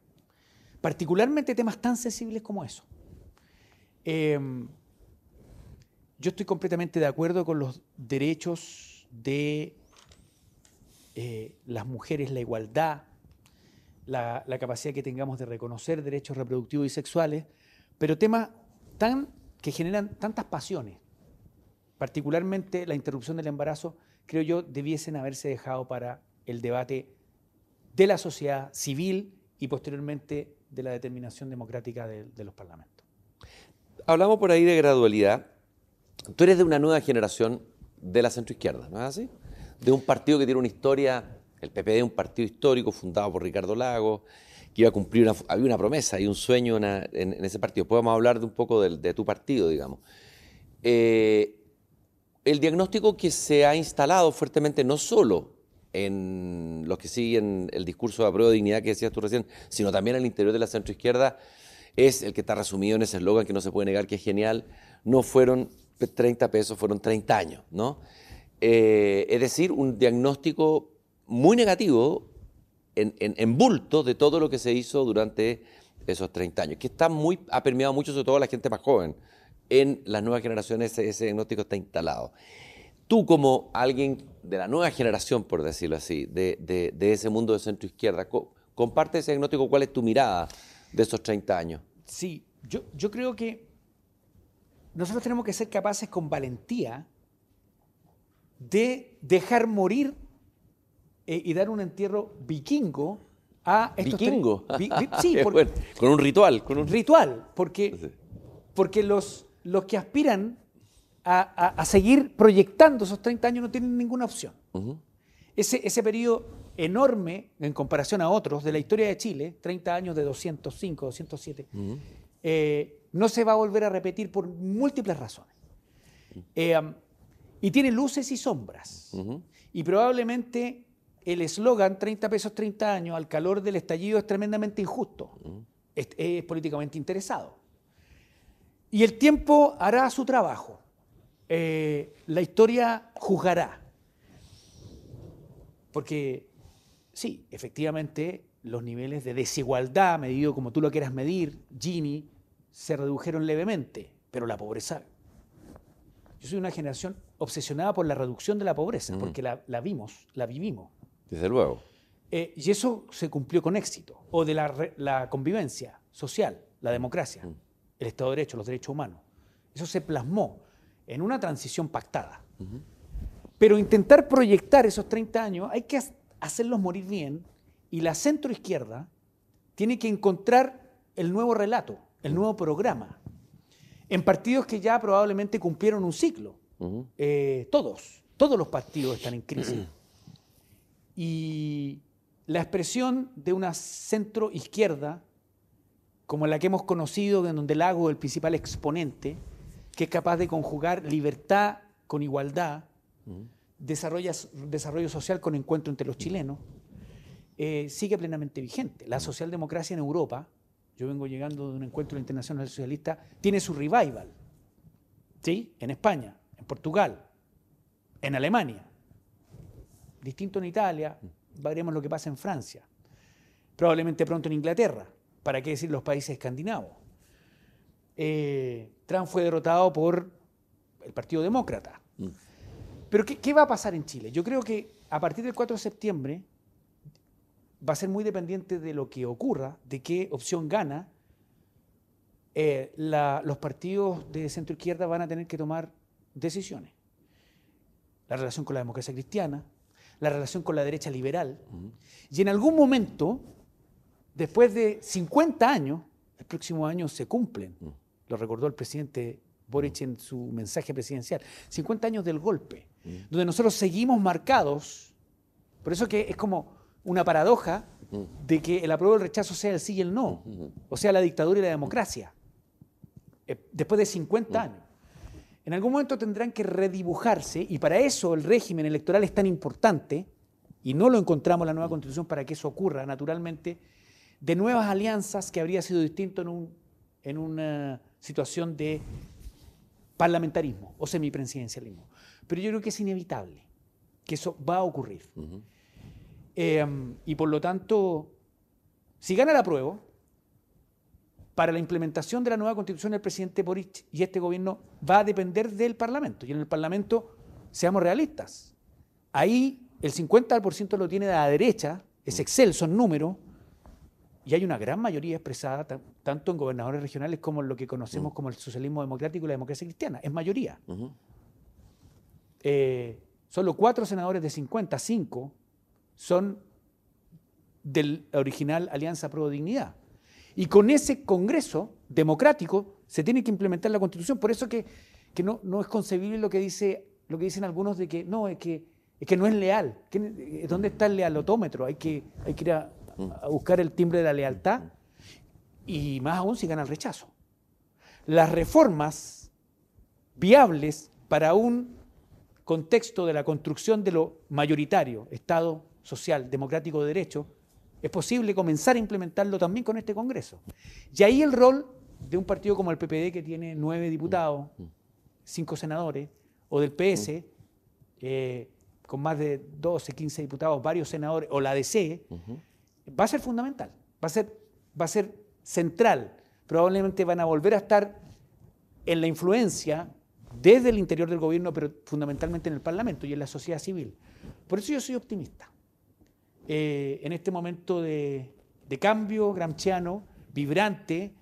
Speaker 2: particularmente temas tan sensibles como eso. Em, yo estoy completamente de acuerdo con los derechos de eh, las mujeres, la igualdad, la, capacidad que tengamos de reconocer derechos reproductivos y sexuales, pero temas tan, que generan tantas pasiones, particularmente la interrupción del embarazo, creo yo, debiesen haberse dejado para el debate de la sociedad civil y posteriormente de la determinación democrática de, de los parlamentos.
Speaker 1: Hablamos por ahí de gradualidad. Tú eres de una nueva generación de la centroizquierda, ¿no es así? De un partido que tiene una historia el PPD un partido histórico fundado por Ricardo Lago, que iba a cumplir una, había una promesa y un sueño en, ese partido. Podemos hablar de un poco de, tu partido, digamos. Eh, el diagnóstico que se ha instalado fuertemente no solo en los que siguen el discurso de apruebo de dignidad que decías tú recién, sino también al interior de la centroizquierda, es el que está resumido en ese eslogan que no se puede negar que es genial. No fueron 30 pesos, fueron 30 años, ¿no? Eh, es decir, un diagnóstico muy negativo en, bulto de todo lo que se hizo durante esos 30 años, que está muy, ha permeado mucho, sobre todo a la gente más joven. En las nuevas generaciones ese, diagnóstico está instalado. Tú como alguien de la nueva generación, por decirlo así, de, ese mundo de centro izquierda, comparte ese diagnóstico, ¿cuál es tu mirada de esos 30 años?
Speaker 2: Sí, yo, yo creo que nosotros tenemos que ser capaces con valentía de dejar morir eh, y dar un entierro vikingo a estos
Speaker 1: ¿Vikingo? sí, con un ritual. Con un
Speaker 2: ritual, porque, porque los, los que aspiran a, seguir proyectando esos 30 años no tienen ninguna opción. ese, ese periodo enorme en comparación a otros de la historia de Chile, 30 años de 205, 207, eh, no se va a volver a repetir por múltiples razones. Eh, y tiene luces y sombras. Y probablemente el eslogan 30 pesos 30 años al calor del estallido es tremendamente injusto. es, políticamente interesado. Y el tiempo hará su trabajo. Eh, la historia juzgará. Porque sí, efectivamente los niveles de desigualdad, medido como tú lo quieras medir, Gini, se redujeron levemente, pero la pobreza... Yo soy una generación obsesionada por la reducción de la pobreza, porque la, vimos, la vivimos.
Speaker 1: Desde luego.
Speaker 2: Eh, y eso se cumplió con éxito. O de la, convivencia social, la democracia, el Estado de Derecho, los derechos humanos. Eso se plasmó en una transición pactada. Pero intentar proyectar esos 30 años hay que hacerlos morir bien y la centroizquierda tiene que encontrar el nuevo relato, el nuevo programa, en partidos que ya probablemente cumplieron un ciclo. Eh, todos, todos los partidos están en crisis. y la expresión de una centro izquierda, como la que hemos conocido, en donde el Lago es el principal exponente, que es capaz de conjugar libertad con igualdad, desarrollo social con encuentro entre los chilenos, eh, sigue plenamente vigente. La socialdemocracia en Europa, yo vengo llegando de un encuentro internacional socialista, tiene su revival. ¿Sí? En España, en Portugal, en Alemania. Distinto en Italia, veremos lo que pasa en Francia. Probablemente pronto en Inglaterra, para qué decir los países escandinavos. Eh, Trump fue derrotado por el Partido Demócrata. Mm. Pero ¿qué, va a pasar en Chile? Yo creo que a partir del 4 de septiembre va a ser muy dependiente de lo que ocurra, de qué opción gana. Eh, los partidos de centro izquierda van a tener que tomar decisiones. La relación con la democracia cristiana, la relación con la derecha liberal. Y en algún momento, después de 50 años, el próximo año se cumplen, lo recordó el presidente Boric en su mensaje presidencial, 50 años del golpe, donde nosotros seguimos marcados, por eso que es como una paradoja de que el apruebo y el rechazo sea el sí y el no, o sea, la dictadura y la democracia, eh, después de 50 años en algún momento tendrán que redibujarse y para eso el régimen electoral es tan importante y no lo encontramos en la nueva constitución para que eso ocurra naturalmente, de nuevas alianzas que habría sido distinto en, un, en una situación de parlamentarismo o semipresidencialismo. Pero yo creo que es inevitable que eso va a ocurrir. Em, y por lo tanto, si gana la prueba, para la implementación de la nueva constitución del presidente Boric y este gobierno va a depender del Parlamento. Y en el Parlamento, seamos realistas, ahí el 50% lo tiene de la derecha, es Excel, son números, y hay una gran mayoría expresada tanto en gobernadores regionales como en lo que conocemos como el socialismo democrático y la democracia cristiana. Es mayoría. Eh, solo cuatro senadores de 55 son del original Alianza Pro Dignidad. Y con ese Congreso democrático se tiene que implementar la Constitución. Por eso que, no, no, es concebible lo que, dice, lo que dicen algunos de que no, es que, es que no es leal. ¿Dónde está el lealotómetro? Hay que, hay que ir a, buscar el timbre de la lealtad y más aún si gana el rechazo. Las reformas viables para un contexto de la construcción de lo mayoritario, Estado social, democrático de derecho, es posible comenzar a implementarlo también con este Congreso. Y ahí el rol de un partido como el PPD, que tiene nueve diputados, cinco senadores, o del PS, eh, con más de 12, 15 diputados, varios senadores, o la DC, va a ser fundamental, va a ser, va a ser central. Probablemente van a volver a estar en la influencia desde el interior del gobierno, pero fundamentalmente en el Parlamento y en la sociedad civil. Por eso yo soy optimista. Eh, en este momento de, cambio gramsciano, vibrante,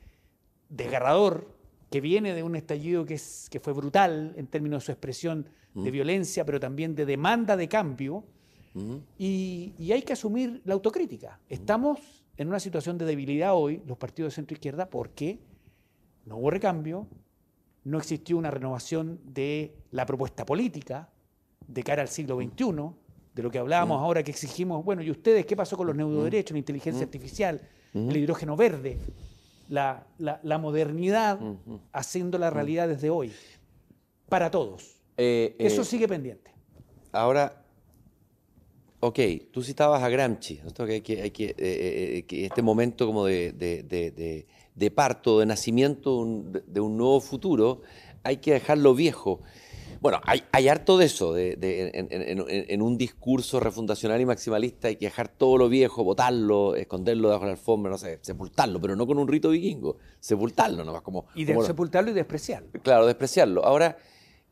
Speaker 2: desgarrador, que viene de un estallido que, es, que fue brutal en términos de su expresión de mm. violencia, pero también de demanda de cambio, mm. y, hay que asumir la autocrítica. Mm. Estamos en una situación de debilidad hoy, los partidos de centro izquierda, porque no hubo recambio, no existió una renovación de la propuesta política de cara al siglo XXI, de lo que hablábamos ahora que exigimos, bueno, ¿y ustedes qué pasó con los neuroderechos, la inteligencia artificial, el hidrógeno verde? La, modernidad haciendo la realidad desde hoy, para todos. Eh, Eso eh, sigue pendiente.
Speaker 1: Ahora, ok, tú citabas a Gramsci, que, que, que, eh, que, este momento como de, de, parto, de nacimiento de un nuevo futuro, hay que dejarlo viejo. Bueno, hay, hay harto de eso, de, en, un discurso refundacional y maximalista hay que dejar todo lo viejo, botarlo, esconderlo debajo de la alfombra, no sé, sepultarlo, pero no con un rito vikingo, sepultarlo nomás como...
Speaker 2: Y de, sepultarlo y despreciarlo.
Speaker 1: Claro, despreciarlo. Ahora,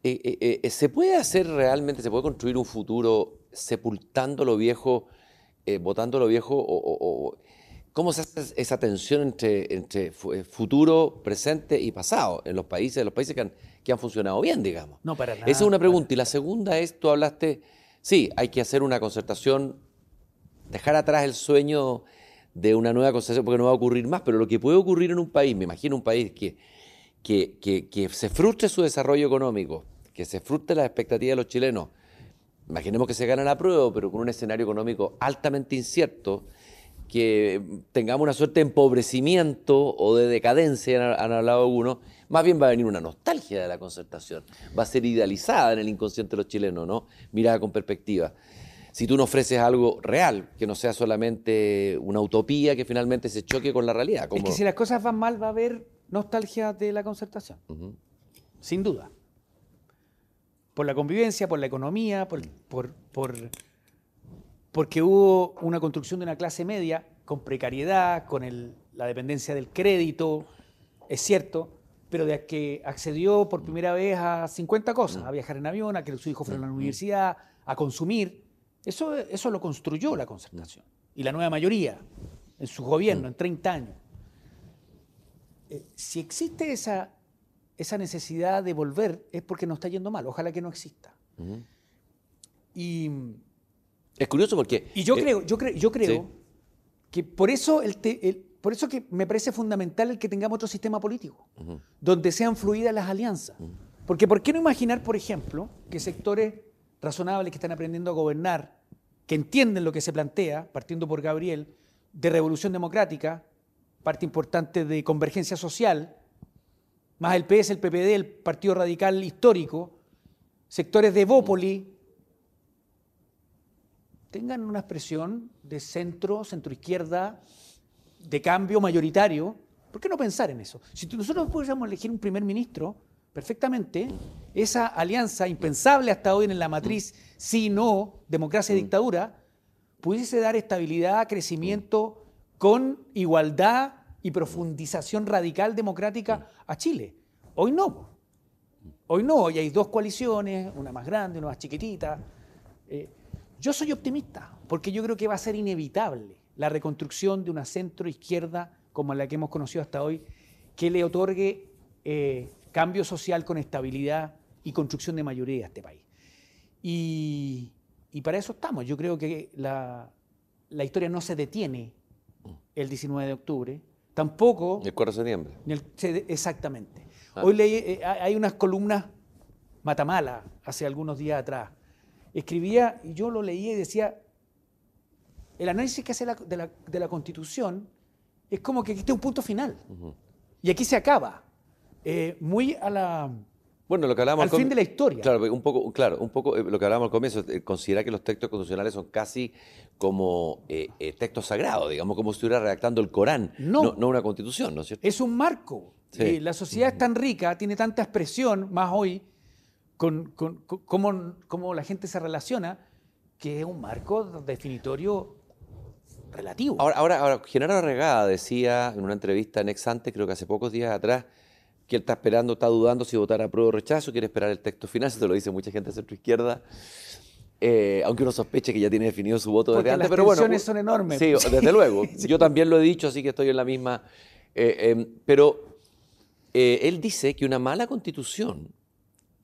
Speaker 1: eh, eh, eh, ¿se puede hacer realmente, se puede construir un futuro sepultando lo viejo, votando lo viejo? O, ¿Cómo se hace esa tensión entre, entre futuro, presente y pasado en los países, los países que han, que han funcionado bien, digamos?
Speaker 2: No, para nada.
Speaker 1: Esa es una pregunta. Y la segunda es, tú hablaste, sí, hay que hacer una concertación, dejar atrás el sueño de una nueva concertación, porque no va a ocurrir más, pero lo que puede ocurrir en un país, me imagino un país que que, que, se frustre su desarrollo económico, que se frustre las expectativas de los chilenos. Imaginemos que se gana la prueba, pero con un escenario económico altamente incierto, que tengamos una suerte de empobrecimiento o de decadencia, han, hablado algunos, más bien va a venir una nostalgia de la concertación, va a ser idealizada en el inconsciente de los chilenos, ¿no? Mirada con perspectiva. Si tú no ofreces algo real, que no sea solamente una utopía que finalmente se choque con la realidad.
Speaker 2: Es que si las cosas van mal va a haber nostalgia de la concertación, sin duda. Por la convivencia, por la economía, por, porque hubo una construcción de una clase media con precariedad, con la dependencia del crédito, es cierto, pero de que accedió por primera vez a 50 cosas, a viajar en avión, a que su hijo fuera a la universidad, a consumir. Eso, eso lo construyó la concertación. Y la nueva mayoría, en su gobierno, en 30 años. Eh, si existe esa, esa necesidad de volver, es porque nos está yendo mal. Ojalá que no exista. Y.
Speaker 1: Es curioso porque.
Speaker 2: Y yo eh, creo, yo creo, yo creo que por eso, el, por eso que me parece fundamental el que tengamos otro sistema político, donde sean fluidas las alianzas. Porque ¿por qué no imaginar, por ejemplo, que sectores razonables que están aprendiendo a gobernar, que entienden lo que se plantea, partiendo por Gabriel, de revolución democrática, parte importante de convergencia social, más el PS, el PPD, el Partido Radical Histórico, sectores de Bópoli, tengan una expresión de centro, centroizquierda, de cambio mayoritario. ¿Por qué no pensar en eso? Si nosotros pudiéramos elegir un primer ministro, perfectamente, esa alianza impensable hasta hoy en la matriz, si no, democracia y dictadura, pudiese dar estabilidad, crecimiento, con igualdad y profundización radical democrática a Chile. Hoy no. Hoy no, hoy hay dos coaliciones, una más grande, una más chiquitita. Eh, yo soy optimista, porque yo creo que va a ser inevitable la reconstrucción de una centro izquierda como la que hemos conocido hasta hoy, que le otorgue eh, cambio social con estabilidad y construcción de mayoría a este país. Y, para eso estamos. Yo creo que la, la historia no se detiene el 19 de octubre, tampoco...
Speaker 1: El 4 de septiembre.
Speaker 2: exactamente. Ah. Hoy leí, eh, hay unas columnas Matamala, hace algunos días atrás. Escribía, y yo lo leía y decía, el análisis que hace de, la, Constitución es como que está un punto final. Y aquí se acaba. Eh, muy a la
Speaker 1: bueno, lo que hablábamos
Speaker 2: al, fin de la historia.
Speaker 1: Claro, un poco, claro, un poco eh, lo que hablábamos al comienzo, eh, considera que los textos constitucionales son casi como eh, textos sagrados, digamos, como si estuviera redactando el Corán, no, no, una constitución, ¿no es cierto?
Speaker 2: Es un marco. la sociedad es tan rica, tiene tanta expresión, más hoy, con, cómo, la gente se relaciona, que es un marco definitorio relativo.
Speaker 1: Ahora, ahora, ahora Genaro Regada decía en una entrevista en Exante, creo que hace pocos días atrás, que él está esperando, está dudando si votar a prueba o rechazo, quiere esperar el texto final, se lo dice mucha gente de centro izquierda. Eh, aunque uno sospeche que ya tiene definido su voto
Speaker 2: desde
Speaker 1: antes,
Speaker 2: pero bueno. son enormes.
Speaker 1: Sí, desde luego. Yo también lo he dicho, así que estoy en la misma. Eh, em, pero eh, él dice que una mala constitución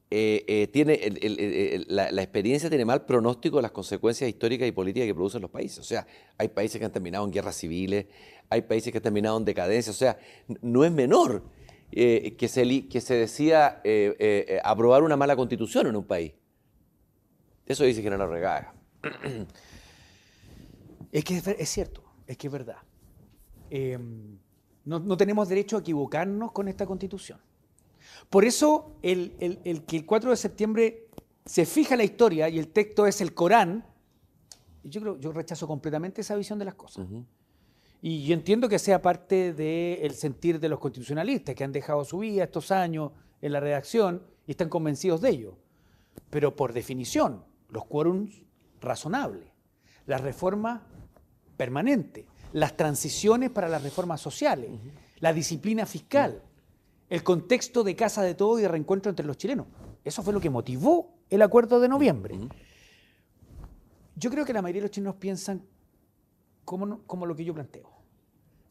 Speaker 1: tiene la, experiencia tiene mal pronóstico de las consecuencias históricas y políticas que producen los países. O sea, hay países que han terminado en guerras civiles, hay países que han terminado en decadencia. O sea, no es menor que, se, que se decía aprobar una mala constitución en un país. Eso dice que no nos regala.
Speaker 2: Es que es, cierto, es que es verdad. Em, no, tenemos derecho a equivocarnos con esta constitución. Por eso el, que el 4 de septiembre se fija la historia y el texto es el Corán, yo creo, yo rechazo completamente esa visión de las cosas. Y yo entiendo que sea parte del sentir de los constitucionalistas que han dejado su vida estos años en la redacción y están convencidos de ello. Pero por definición, los quórums razonables, la reforma permanente, las transiciones para las reformas sociales, la disciplina fiscal, el contexto de casa de todo y de reencuentro entre los chilenos. Eso fue lo que motivó el acuerdo de noviembre. Yo creo que la mayoría de los chilenos piensan como, como lo que yo planteo.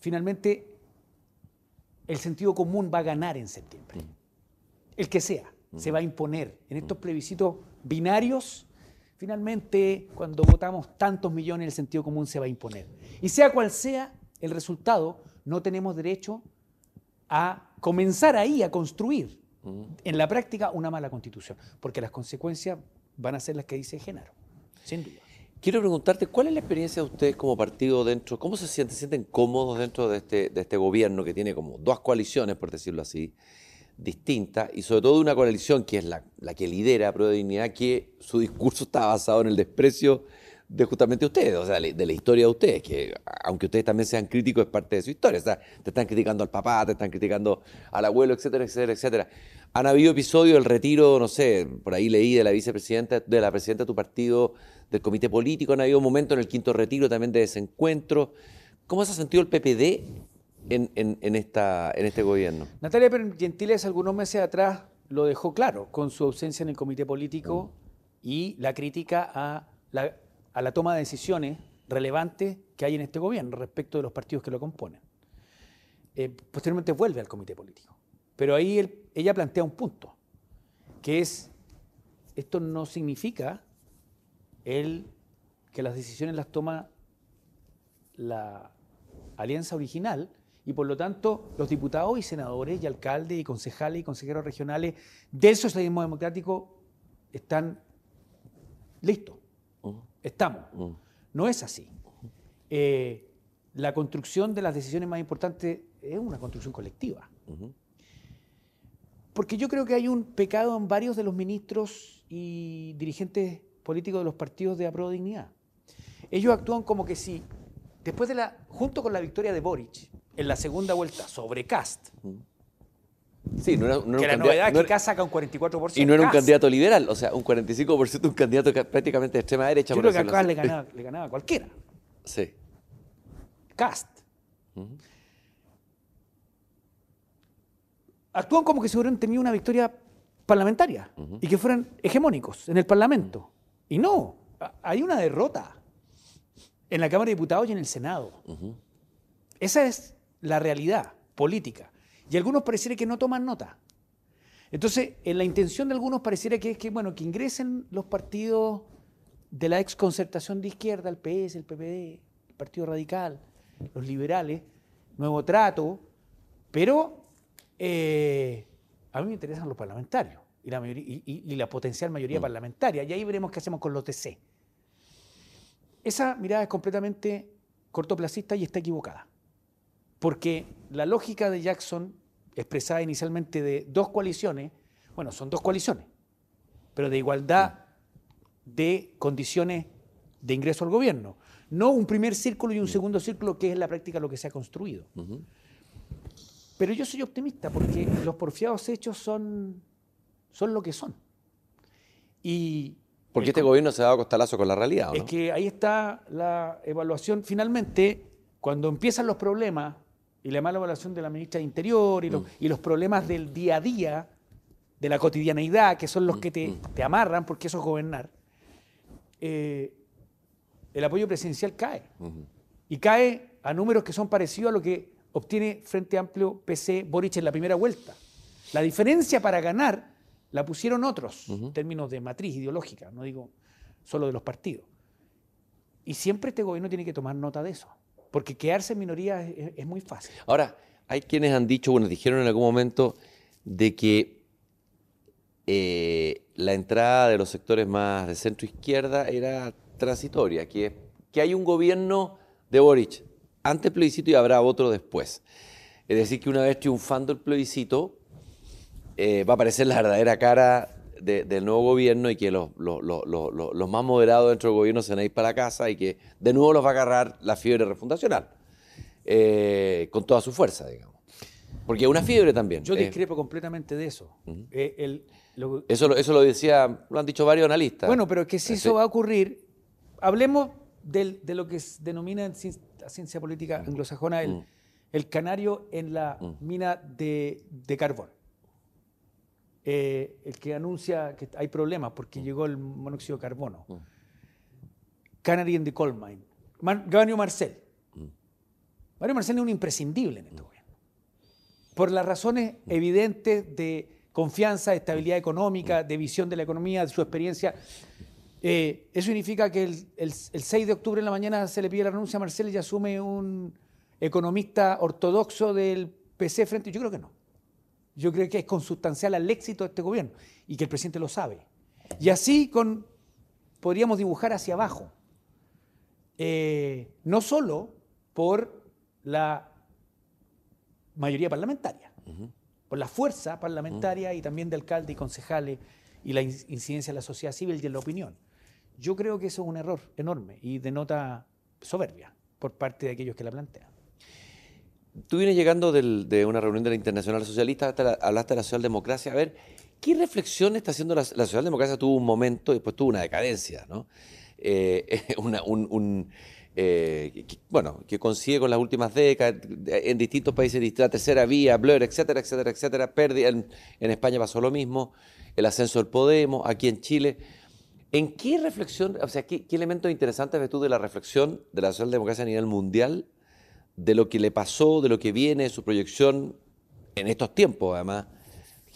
Speaker 2: Finalmente, el sentido común va a ganar en septiembre. El que sea, se va a imponer en estos plebiscitos binarios finalmente cuando votamos tantos millones el sentido común se va a imponer. Y sea cual sea el resultado, no tenemos derecho a comenzar ahí a construir en la práctica una mala constitución, porque las consecuencias van a ser las que dice Genaro, sin duda.
Speaker 1: Quiero preguntarte, ¿cuál es la experiencia de ustedes como partido dentro? ¿Cómo se sienten? ¿Se sienten cómodos dentro de este, de este gobierno que tiene como dos coaliciones, por decirlo así? distinta y sobre todo una coalición que es la, que lidera Pro de Dignidad, que su discurso está basado en el desprecio de justamente ustedes, o sea, de la historia de ustedes, que aunque ustedes también sean críticos, es parte de su historia. O sea, te están criticando al papá, te están criticando al abuelo, etcétera, etcétera, etcétera. Han habido episodios del retiro, no sé, por ahí leí de la vicepresidenta, de la presidenta de tu partido, del comité político, han habido momentos en el quinto retiro también de desencuentro. ¿Cómo se ha sentido el PPD en, esta, en este gobierno?
Speaker 2: Natalia Gentiles algunos meses atrás lo dejó claro con su ausencia en el comité político y la crítica a la, a la toma de decisiones relevantes que hay en este gobierno respecto de los partidos que lo componen. Eh, posteriormente vuelve al comité político. Pero ahí ella plantea un punto, que es, esto no significa el, que las decisiones las toma la alianza original, y por lo tanto los diputados y senadores y alcaldes y concejales y consejeros regionales del socialismo democrático están listos. Estamos. No es así. Eh, la construcción de las decisiones más importantes es una construcción colectiva. Porque yo creo que hay un pecado en varios de los ministros y dirigentes políticos de los partidos de Apro Dignidad. Ellos actúan como que si, después de la, junto con la victoria de Boric, en la segunda vuelta sobre Cast.
Speaker 1: Sí, no era, no
Speaker 2: que la novedad es que Cast saca un 44%.
Speaker 1: Y no era un candidato liberal, o sea, un 45% un candidato prácticamente de extrema derecha.
Speaker 2: Yo creo que a Cast le ganaba, le ganaba, a cualquiera.
Speaker 1: Sí.
Speaker 2: Cast. Actúan como que si hubieran tenido una victoria parlamentaria y que fueran hegemónicos en el Parlamento. Y no, hay una derrota en la Cámara de Diputados y en el Senado. Esa es la realidad política. Y algunos pareciera que no toman nota. Entonces, en la intención de algunos pareciera que es que, bueno, que ingresen los partidos de la exconcertación de izquierda, el PS, el PPD, el Partido Radical, los liberales, nuevo trato, pero eh, a mí me interesan los parlamentarios y la, y, la potencial mayoría mm. parlamentaria, y ahí veremos qué hacemos con los TC. Esa mirada es completamente cortoplacista y está equivocada porque la lógica de Jackson, expresada inicialmente de dos coaliciones, bueno, son dos coaliciones, pero de igualdad de condiciones de ingreso al gobierno. No un primer círculo y un segundo círculo, que es en la práctica lo que se ha construido. Pero yo soy optimista porque los porfiados hechos son, son lo que son. Y
Speaker 1: Porque este gobierno se ha dado costalazo con la realidad, ¿o
Speaker 2: Es que ahí está la evaluación. Finalmente, cuando empiezan los problemas y la mala evaluación de la ministra de Interior y los,
Speaker 1: Mm.
Speaker 2: y los problemas del día a día, de la cotidianeidad, que son
Speaker 1: Mm,
Speaker 2: los que te, te amarran, porque eso es gobernar, eh, el apoyo presidencial cae. Y cae a números que son parecidos a lo que obtiene Frente Amplio PC Boric en la primera vuelta. La diferencia para ganar la pusieron otros, en términos de matriz ideológica, no digo solo de los partidos. Y siempre este gobierno tiene que tomar nota de eso, porque quedarse en minoría es, muy fácil.
Speaker 1: Ahora, hay quienes han dicho, bueno, dijeron en algún momento de que eh, la entrada de los sectores más de centro izquierda era transitoria, que, que hay un gobierno de Boric antes plebiscito y habrá otro después. Es decir, que una vez triunfando el plebiscito, eh, va a aparecer la verdadera cara de- del nuevo gobierno y que los, los- los- los- más moderados dentro del gobierno se van a ir para la casa y que de nuevo los va a agarrar la fiebre refundacional, eh, con toda su fuerza, digamos. Porque es una fiebre también.
Speaker 2: Yo
Speaker 1: eh,
Speaker 2: discrepo completamente de eso. Eh, el- lo-
Speaker 1: eso, lo- eso lo decía, lo han dicho varios analistas.
Speaker 2: Bueno, pero es que si
Speaker 1: Este,
Speaker 2: eso va a ocurrir, hablemos del- de lo que se denomina en la ciencia política anglosajona el, el canario en la mina de, de carbón. Eh, el que anuncia que hay problemas porque llegó el monóxido de carbono. Canary in the coal mine. Man- Mario Marcel. Mario Marcel es un imprescindible en este gobierno. Por las razones evidentes de confianza, de estabilidad económica, de visión de la economía, de su experiencia. Eh, eso significa que el, el- el 6 de octubre en la mañana se le pide la renuncia a Marcel y asume un economista ortodoxo del PC frente. Yo creo que no. Yo creo que es consustancial al éxito de este gobierno y que el presidente lo sabe. Y así con, podríamos dibujar hacia abajo. Eh, no solo por la mayoría parlamentaria, por la fuerza parlamentaria y también de alcaldes y concejales y la in- incidencia de la sociedad civil y en la opinión. Yo creo que eso es un error enorme y denota soberbia por parte de aquellos que la plantean.
Speaker 1: Tú vienes llegando de una reunión de la Internacional Socialista, de la- hablaste de la socialdemocracia. A ver, ¿qué reflexión está haciendo la, la socialdemocracia? Tuvo un momento y después tuvo una decadencia, ¿no? Eh, eh, bueno, que consigue con las últimas décadas, en distintos países, la tercera vía, Blur, etcétera, etcétera, etcétera, pérdida. En, en España pasó lo mismo, el ascenso del Podemos, aquí en Chile. ¿En qué reflexión, o sea, qué, qué elementos interesantes ves tú de la reflexión de la socialdemocracia a nivel mundial de lo que le pasó, de lo que viene, su proyección en estos tiempos, además,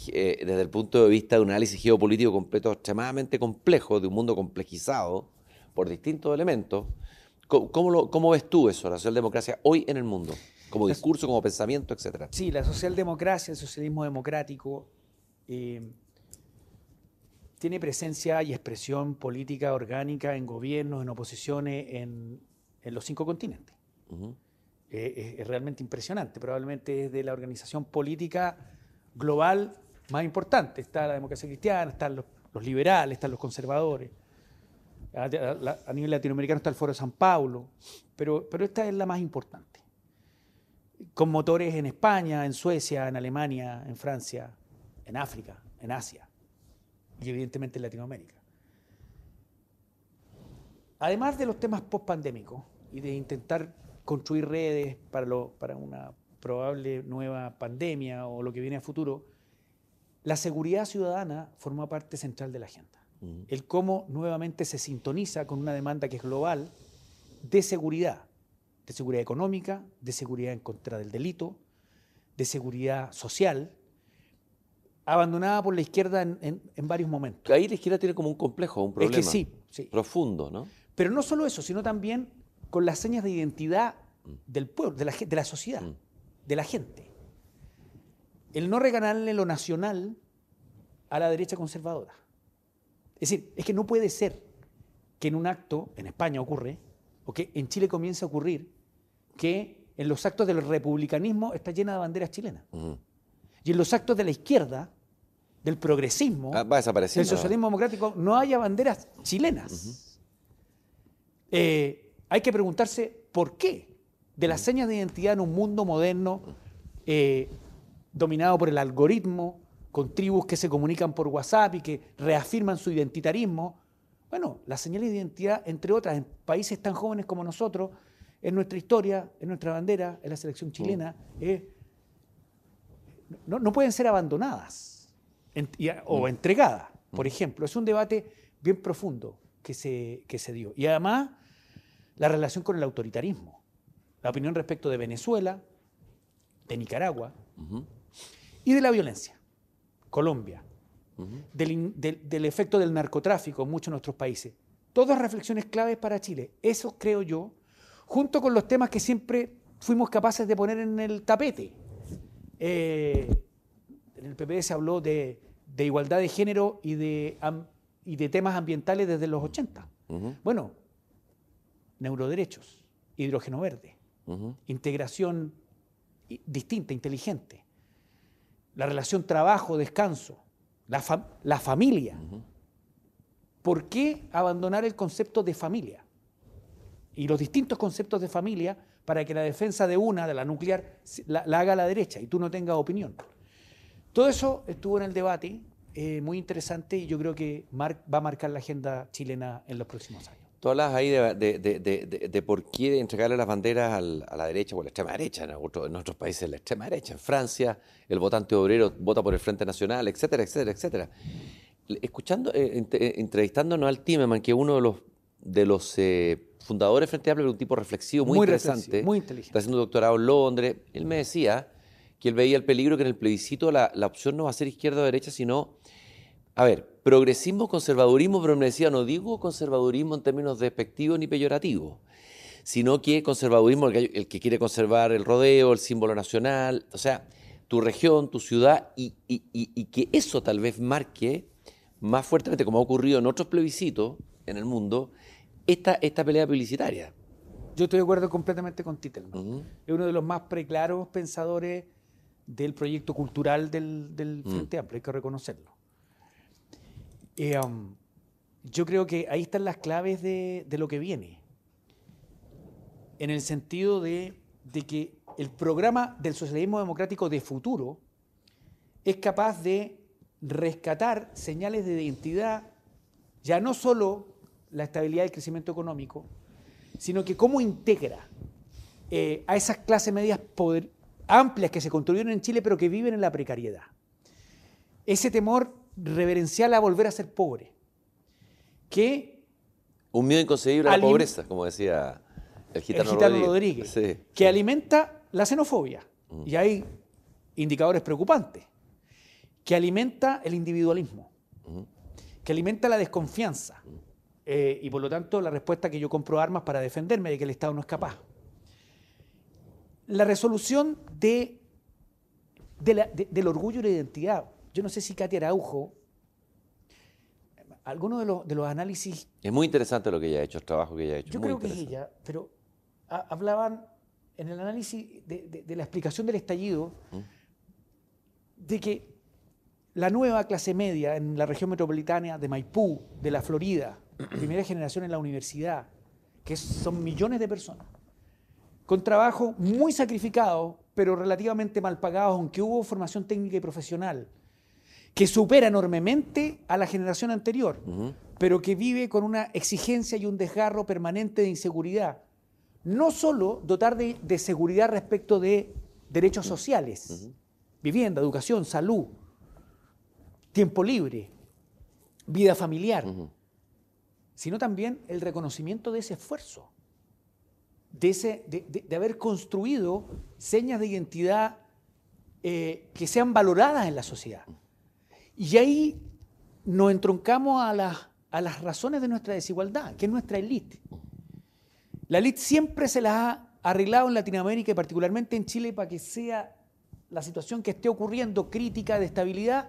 Speaker 1: eh, desde el punto de vista de un análisis geopolítico completo, extremadamente complejo, de un mundo complejizado por distintos elementos. ¿Cómo, cómo lo- cómo ves tú eso, la socialdemocracia hoy en el mundo? Como discurso, como pensamiento, etcétera.
Speaker 2: Sí, la socialdemocracia, el socialismo democrático, eh, tiene presencia y expresión política orgánica en gobiernos, en oposiciones, en, en los cinco continentes. Eh, es, realmente impresionante. Probablemente es de la organización política global más importante. Está la democracia cristiana, están los, liberales, están los conservadores. A nivel latinoamericano está el Foro de San Paulo, pero, pero esta es la más importante con motores en España, en Suecia, en Alemania, en Francia, en África, en Asia y evidentemente en Latinoamérica. Además de los temas post-pandémicos y de intentar construir redes para, lo- para una probable nueva pandemia o lo que viene a futuro, la seguridad ciudadana forma parte central de la agenda. El cómo nuevamente se sintoniza con una demanda que es global de seguridad, de seguridad económica, de seguridad en contra del delito, de seguridad social, abandonada por la izquierda en, en- en varios momentos.
Speaker 1: Ahí la izquierda tiene como un complejo, un
Speaker 2: Es
Speaker 1: problema
Speaker 2: que sí, sí.
Speaker 1: profundo, ¿no?
Speaker 2: Pero no solo eso, sino también con las señas de identidad del pueblo, de la, gen- de la sociedad, de la gente. El no regalarle lo nacional a la derecha conservadora. Es decir, es que no puede ser que en un acto, en España ocurre, o que en Chile comience a ocurrir, que en los actos del republicanismo está llena de banderas chilenas. Y en los actos de la izquierda, del progresismo,
Speaker 1: Ah, va
Speaker 2: del socialismo democrático, no haya banderas chilenas. Eh, hay que preguntarse por qué de las señas de identidad en un mundo moderno eh, dominado por el algoritmo, con tribus que se comunican por WhatsApp y que reafirman su identitarismo, Bueno, las señales de identidad, entre otras, en países tan jóvenes como nosotros, en nuestra historia, en nuestra bandera, en la selección chilena, no, pueden ser abandonadas o entregadas, por ejemplo. Es un debate bien profundo que se, que se dio. Y además, la relación con el autoritarismo. La opinión respecto de Venezuela, de Nicaragua y de la violencia. Colombia, del, efecto del narcotráfico en muchos de nuestros países. Todas reflexiones claves para Chile. Eso creo yo, junto con los temas que siempre fuimos capaces de poner en el tapete. Eh, en el PP se habló de, igualdad de género y de, y de temas ambientales desde los 80. Bueno, neuroderechos, hidrógeno verde, integración distinta, inteligente, la relación trabajo-descanso, la, familia. ¿Por qué abandonar el concepto de familia? Y los distintos conceptos de familia para que la defensa de una, de la nuclear, la, haga a la derecha y tú no tengas opinión. Todo eso estuvo en el debate, eh, muy interesante y yo creo que va a marcar la agenda chilena en los próximos años.
Speaker 1: Tú hablas ahí de, por qué entregarle las banderas a la derecha o a la extrema derecha, en, en otros países la extrema derecha, en Francia el votante obrero vota por el Frente Nacional, etcétera, etcétera, etcétera. Escuchando, eh, eh, entrevistándonos al Timeman, que uno de los, de los eh, fundadores de Frente Amplio, un tipo reflexivo, muy, interesante,
Speaker 2: muy inteligente.
Speaker 1: está haciendo un doctorado en Londres, él me decía que él veía el peligro que en el plebiscito la, la opción no va a ser izquierda o derecha, sino a ver, progresismo, conservadurismo, pero me decía, no digo conservadurismo en términos despectivos ni peyorativos, sino que conservadurismo, el que, el que quiere conservar el rodeo, el símbolo nacional, o sea, tu región, tu ciudad, y, que eso tal vez marque más fuertemente, como ha ocurrido en otros plebiscitos en el mundo, esta, esta pelea publicitaria.
Speaker 2: Yo estoy de acuerdo completamente con Titelman. Es uno de los más preclaros pensadores del proyecto cultural del, del mm. Frente Amplio, hay que reconocerlo. Um, yo creo que ahí están las claves de, lo que viene. En el sentido de, que el programa del socialismo democrático de futuro es capaz de rescatar señales de identidad, ya no solo la estabilidad y el crecimiento económico, sino que cómo integra eh, a esas clases medias amplias que se construyeron en Chile pero que viven en la precariedad. Ese temor reverencial a volver a ser pobre. Que
Speaker 1: un miedo inconcebible a la pobreza, como decía el gitano,
Speaker 2: Rodríguez, que alimenta la xenofobia. Mm. Y hay indicadores preocupantes. Que alimenta el individualismo. Mm. Que alimenta la desconfianza. Mm. Eh, y por lo tanto, la respuesta que yo compro armas para defenderme de que el Estado no es capaz. La resolución de, del orgullo y la identidad yo no sé si Katia Araujo, alguno de los, de los análisis...
Speaker 1: Es muy interesante lo que ella ha hecho, el trabajo que ella ha hecho.
Speaker 2: Yo creo que es ella, pero hablaban en el análisis de, la explicación del estallido ¿Mm? de que la nueva clase media en la región metropolitana de Maipú, de la Florida, primera generación en la universidad, que son millones de personas, con trabajo muy sacrificado, pero relativamente mal pagados, aunque hubo formación técnica y profesional, que supera enormemente a la generación anterior, pero que vive con una exigencia y un desgarro permanente de inseguridad. No solo dotar de, seguridad respecto de derechos sociales, vivienda, educación, salud, tiempo libre, vida familiar, sino también el reconocimiento de ese esfuerzo, de, ese, de, haber construido señas de identidad eh, que sean valoradas en la sociedad. Y ahí nos entroncamos a, las razones de nuestra desigualdad, que es nuestra élite. La élite siempre se las ha arreglado en Latinoamérica y particularmente en Chile para que sea la situación que esté ocurriendo crítica de estabilidad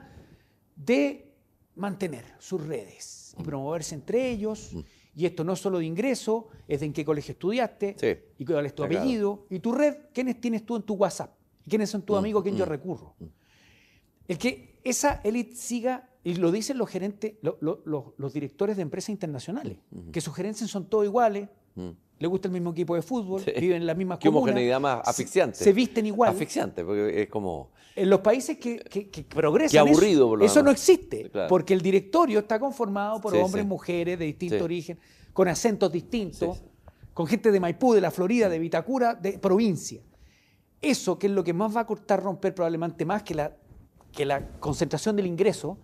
Speaker 2: de mantener sus redes y promoverse entre ellos. Y esto no es solo de ingreso, es de en qué colegio estudiaste y cuál es tu apellido y tu red, quiénes tienes tú en tu WhatsApp, quiénes son tus mm, amigos a quién yo mm, recurro. Mm. El que esa élite siga, y lo dicen los gerentes, los directores de empresas internacionales, que sus gerencias son todos iguales, le gusta el mismo equipo de fútbol, viven en las mismas
Speaker 1: Qué
Speaker 2: comunas.
Speaker 1: homogeneidad más asfixiante.
Speaker 2: Se, se visten igual.
Speaker 1: Asfixiante, porque es como...
Speaker 2: En los países que, que- que progresan.
Speaker 1: Qué aburrido,
Speaker 2: eso,
Speaker 1: por lo
Speaker 2: eso no existe.
Speaker 1: Claro.
Speaker 2: Porque el directorio está conformado por
Speaker 1: Sí,
Speaker 2: hombres,
Speaker 1: sí.
Speaker 2: mujeres de distinto origen, con acentos distintos, con gente de Maipú, de la Florida, de Vitacura, de provincia. Eso, que es lo que más va a costar romper probablemente más que la, que la concentración del ingreso,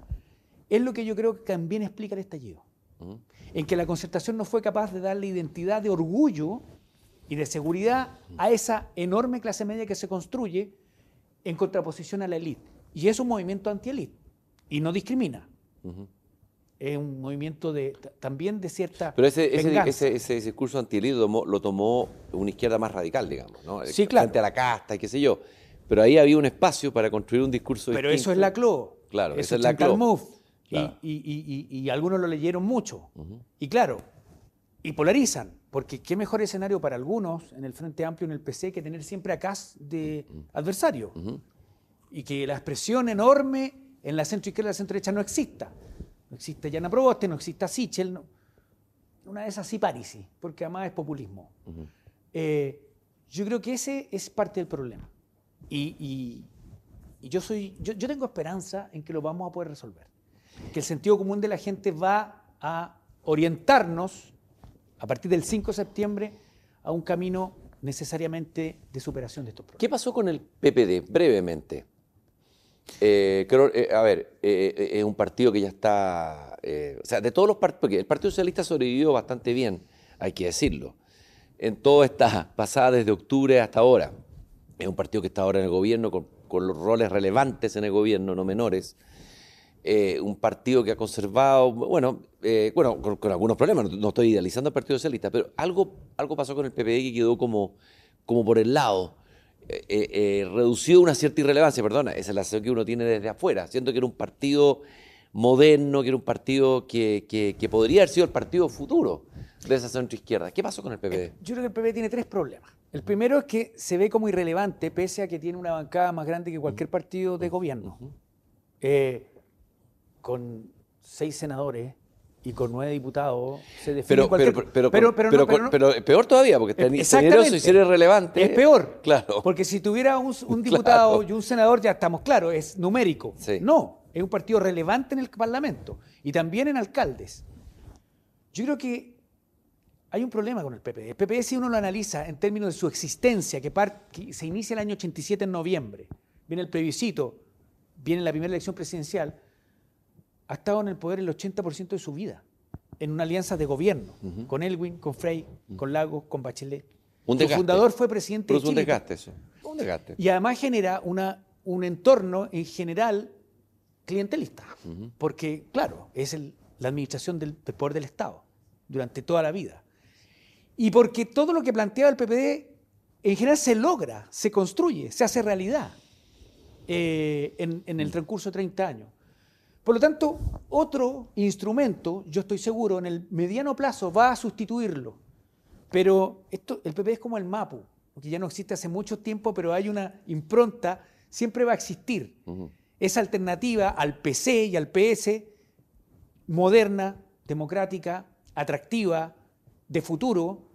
Speaker 2: es lo que yo creo que también explica el estallido. En que la concertación no fue capaz de darle identidad de orgullo y de seguridad a esa enorme clase media que se construye en contraposición a la élite. Y es un movimiento anti-élite y no discrimina. Es un movimiento de, también de cierta
Speaker 1: Pero ese, ese,
Speaker 2: venganza.
Speaker 1: ese, ese discurso anti lo tomó, lo tomó una izquierda más radical, digamos, ¿no?
Speaker 2: Sí, claro.
Speaker 1: Frente a la casta y qué sé yo. Pero ahí había un espacio para construir un discurso
Speaker 2: Pero
Speaker 1: distinto.
Speaker 2: eso es la CLO.
Speaker 1: Claro,
Speaker 2: eso
Speaker 1: esa es la CLO.
Speaker 2: Mouffe. Y-
Speaker 1: Claro.
Speaker 2: Y, y- y- y algunos lo leyeron mucho. Y claro, y polarizan. Porque qué mejor escenario para algunos en el Frente Amplio, en el PC, que tener siempre a Kass de adversario. Y que la expresión enorme en la centro izquierda y la centro derecha no exista. No existe Yana Proboste, no exista Sichel. no- Una de esas sí Parisi, porque además es populismo. Eh, yo creo que ese es parte del problema. Y, y- y yo, soy, yo, yo tengo esperanza en que lo vamos a poder resolver. Que el sentido común de la gente va a orientarnos a partir del 5 de septiembre a un camino necesariamente de superación de estos problemas.
Speaker 1: ¿Qué pasó con el PPD? Brevemente. Eh, creo, eh, a ver, eh, eh, es un partido que ya está. o sea, de todos los partidos. Porque el Partido Socialista sobrevivió bastante bien, hay que decirlo. En toda esta pasada desde octubre hasta ahora. Es un partido que está ahora en el gobierno con, con los roles relevantes en el gobierno, no menores. Eh, un partido que ha conservado, bueno, eh, bueno con, algunos problemas, no, estoy idealizando al Partido Socialista, pero algo, algo pasó con el PPD que quedó como, como por el lado. Eh, eh, redució una cierta irrelevancia, perdona, esa es la sensación que uno tiene desde afuera, siento que era un partido moderno, que era un partido que, que- que podría haber sido el partido futuro de esa centro izquierda. ¿Qué pasó con el PPD?
Speaker 2: Yo creo que el PP tiene tres problemas. El primero es que se ve como irrelevante, pese a que tiene una bancada más grande que cualquier partido de gobierno. Eh, con seis senadores y con nueve diputados se define
Speaker 1: Pero,
Speaker 2: cualquier...
Speaker 1: pero, pero,
Speaker 2: pero, no- no-
Speaker 1: pero peor todavía, porque tener
Speaker 2: exactamente.
Speaker 1: generoso y ser irrelevante.
Speaker 2: Es peor.
Speaker 1: Claro.
Speaker 2: Porque si tuviera un, un
Speaker 1: Claro.
Speaker 2: diputado y un senador, ya estamos claros, es numérico.
Speaker 1: Sí.
Speaker 2: No, es un partido relevante en el Parlamento y también en alcaldes. Yo creo que hay un problema con el PPD. El PPD, si uno lo analiza en términos de su existencia, que, se inicia el año 87 en noviembre, viene el plebiscito, viene la primera elección presidencial, ha estado en el poder el 80% de su vida, en una alianza de gobierno, con Elwin, con Frey, con Lagos, con Bachelet.
Speaker 1: Un
Speaker 2: Su fundador fue presidente de
Speaker 1: Produce un desgaste eso. Un desgaste.
Speaker 2: Y además genera una, un entorno en general clientelista, porque claro, es el- la administración del, del poder del Estado durante toda la vida. Y porque todo lo que planteaba el PPD en general se logra, se construye, se hace realidad eh, en, en el transcurso de 30 años. Por lo tanto, otro instrumento, yo estoy seguro, en el mediano plazo va a sustituirlo. Pero esto, el PP es como el MAPU, que ya no existe hace mucho tiempo, pero hay una impronta, siempre va a existir. Esa alternativa al PC y al PS, moderna, democrática, atractiva, de futuro,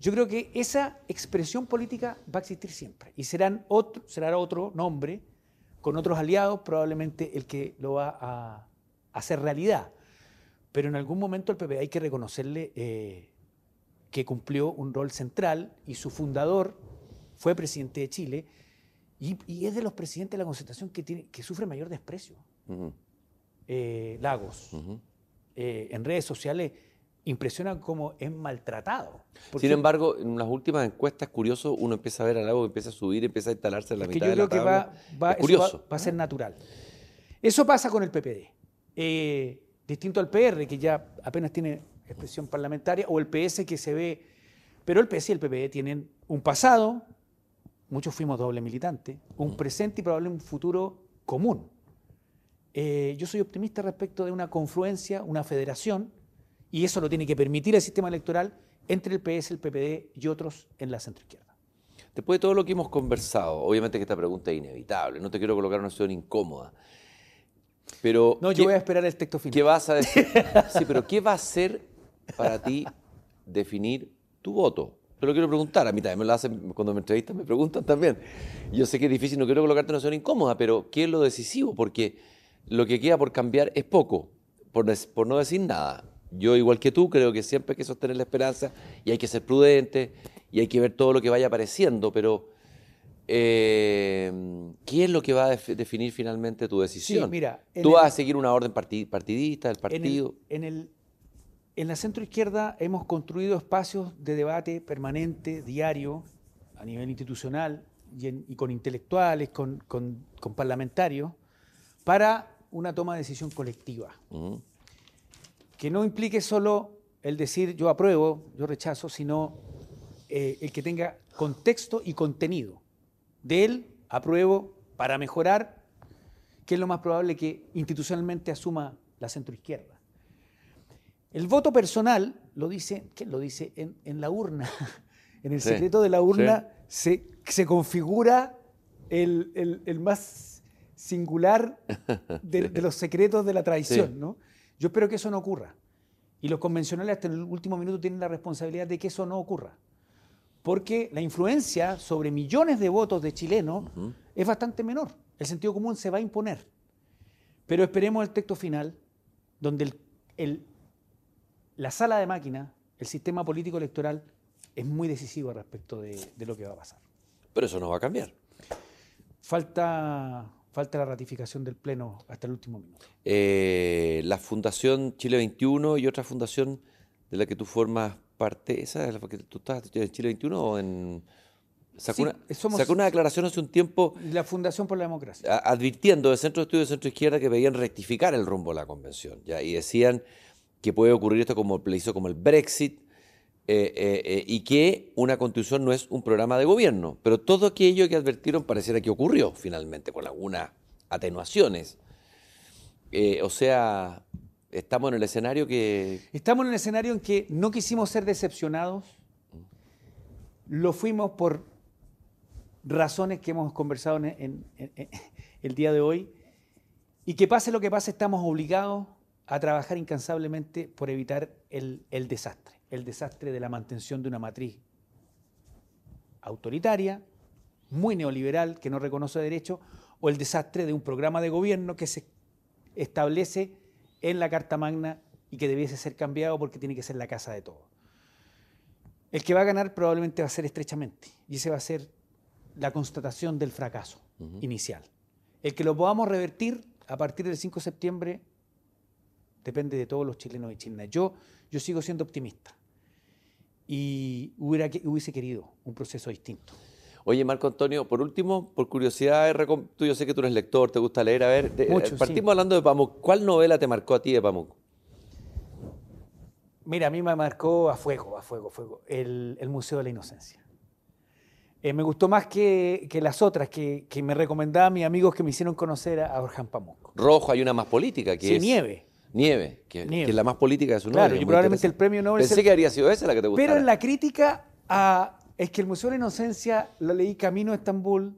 Speaker 2: yo creo que esa expresión política va a existir siempre. Y serán otro, será otro nombre, con otros aliados, probablemente el que lo va a hacer realidad. Pero en algún momento el PP hay que reconocerle eh, que cumplió un rol central y su fundador fue presidente de Chile y, y es de los presidentes de la concertación que, tiene, que sufre mayor desprecio. Eh, Lagos, eh, en redes sociales, impresiona cómo es maltratado.
Speaker 1: Sin embargo, en las últimas encuestas, curioso, uno empieza a ver algo que empieza a subir, empieza a instalarse en la
Speaker 2: Es que
Speaker 1: mitad
Speaker 2: yo
Speaker 1: de la
Speaker 2: que va,
Speaker 1: tabla.
Speaker 2: va-
Speaker 1: Es
Speaker 2: eso
Speaker 1: curioso.
Speaker 2: va- va a ser natural. Eso pasa con el PPD. Eh, distinto al PR, que ya apenas tiene expresión parlamentaria, o el PS que se ve. Pero el PS y el PPD tienen un pasado, muchos fuimos doble militante, un presente y probablemente un futuro común. Eh, yo soy optimista respecto de una confluencia, una federación, y eso lo tiene que permitir el sistema electoral entre el PS, el PPD y otros en la centroizquierda.
Speaker 1: Después de todo lo que hemos conversado, obviamente que esta pregunta es inevitable, no te quiero colocar en una situación incómoda. Pero,
Speaker 2: No,
Speaker 1: ¿qué-
Speaker 2: yo voy a esperar el texto final.
Speaker 1: ¿Qué vas a decir? Sí, pero ¿qué va a ser para ti definir tu voto? te lo quiero preguntar. A mí también me lo hacen cuando me entrevistan, me preguntan también. Yo sé que es difícil, no quiero colocarte en una zona incómoda, pero ¿qué es lo decisivo? Porque lo que queda por cambiar es poco, por, por no decir nada. Yo, igual que tú, creo que siempre hay que sostener la esperanza y hay que ser prudente y hay que ver todo lo que vaya apareciendo, pero eh, ¿qué es lo que va a definir finalmente tu decisión?
Speaker 2: mira,
Speaker 1: ¿Tú vas a seguir una orden partidista del partido?
Speaker 2: En, el, en, la centro izquierda hemos construido espacios de debate permanente, diario, a nivel institucional y, con intelectuales, con, parlamentarios, para una toma de decisión colectiva que no implique solo el decir yo apruebo, yo rechazo, sino eh, el que tenga contexto y contenido. De él apruebo para mejorar, que es lo más probable que institucionalmente asuma la centroizquierda. El voto personal lo dice, ¿qué lo dice? En, la urna. en el secreto de la urna se, configura el, más singular de, de, los secretos de la traición, ¿no? Yo espero que eso no ocurra. Y los convencionales hasta el último minuto tienen la responsabilidad de que eso no ocurra. Porque la influencia sobre millones de votos de chilenos es bastante menor. El sentido común se va a imponer. Pero esperemos el texto final, donde el, la sala de máquina, el sistema político electoral, es muy decisivo respecto de, de lo que va a pasar.
Speaker 1: Pero eso no va a cambiar.
Speaker 2: Falta Falta la ratificación del Pleno hasta el último minuto.
Speaker 1: Eh, la Fundación Chile 21 y otra fundación de la que tú formas parte, ¿esa es la que tú estás en Chile 21 o en...? Sacó, una, una, declaración hace un tiempo.
Speaker 2: La Fundación por la Democracia.
Speaker 1: advirtiendo del Centro de Estudios de Centro Izquierda que veían rectificar el rumbo de la convención. ¿ya? Y decían que puede ocurrir esto como hizo como el Brexit, eh, eh, y que una constitución no es un programa de gobierno. Pero todo aquello que advirtieron pareciera que ocurrió finalmente, con algunas atenuaciones. Eh, o sea, estamos en el escenario que...
Speaker 2: Estamos en el escenario en que no quisimos ser decepcionados, lo fuimos por razones que hemos conversado en, el día de hoy, y que pase lo que pase, estamos obligados a trabajar incansablemente por evitar el desastre el desastre de la mantención de una matriz autoritaria, muy neoliberal, que no reconoce derecho, o el desastre de un programa de gobierno que se establece en la Carta Magna y que debiese ser cambiado porque tiene que ser la casa de todos. El que va a ganar probablemente va a ser estrechamente, y ese va a ser la constatación del fracaso inicial. El que lo podamos revertir a partir del 5 de septiembre depende de todos los chilenos y chilenas. Yo, yo sigo siendo optimista y hubiera, hubiese querido un proceso distinto.
Speaker 1: Oye, Marco Antonio, por último, por curiosidad, tú yo sé que tú eres lector, te gusta leer, a ver, eh, partimos hablando de Pamuk. ¿Cuál novela te marcó a ti de Pamuk?
Speaker 2: Mira, a mí me marcó a fuego, a fuego, a fuego, el, Museo de la Inocencia. Eh, me gustó más que, las otras que, me recomendaban mis amigos que me hicieron conocer a Orhan Pamuk.
Speaker 1: Rojo, hay una más política que
Speaker 2: sí, Nieve.
Speaker 1: Nieve, que, es la más política de su nombre.
Speaker 2: Claro, y probablemente el premio Nobel...
Speaker 1: Pensé que habría sido esa la que te gustara.
Speaker 2: Pero en la crítica a, es que el Museo de la Inocencia lo leí camino a Estambul,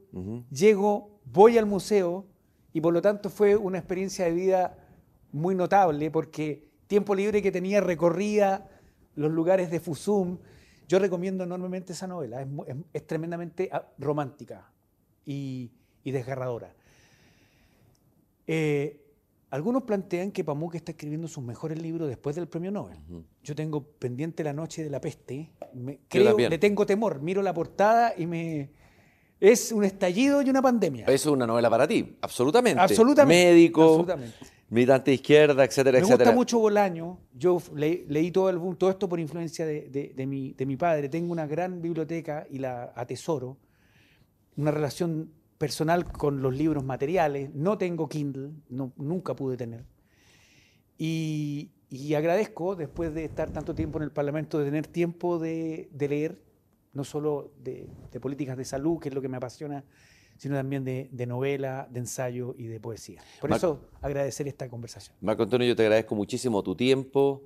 Speaker 2: llego, voy al museo y por lo tanto fue una experiencia de vida muy notable porque tiempo libre que tenía recorría los lugares de Fusum. Yo recomiendo enormemente esa novela, es, tremendamente ah, romántica y, y desgarradora. Eh, algunos plantean que Pamuk está escribiendo sus mejores libros después del premio Nobel. Yo tengo pendiente La Noche de la Peste. creo, le tengo temor. Miro la portada y me. Es un estallido y una pandemia.
Speaker 1: Eso es una novela para ti, absolutamente.
Speaker 2: Absolutamente.
Speaker 1: Médico, absolutamente. militante de izquierda, etcétera,
Speaker 2: me
Speaker 1: etcétera.
Speaker 2: Me gusta mucho Bolaño. Yo leí todo, el, todo esto por influencia de, mi, de mi padre. Tengo una gran biblioteca y la atesoro. Una relación personal con los libros materiales. No tengo Kindle, no, nunca pude tener. Y, agradezco, después de estar tanto tiempo en el Parlamento, de tener tiempo de, leer, no solo de, políticas de salud, que es lo que me apasiona, sino también de, novela, de ensayo y de poesía. Por eso agradecer esta conversación.
Speaker 1: Marco Antonio, yo te agradezco muchísimo tu tiempo.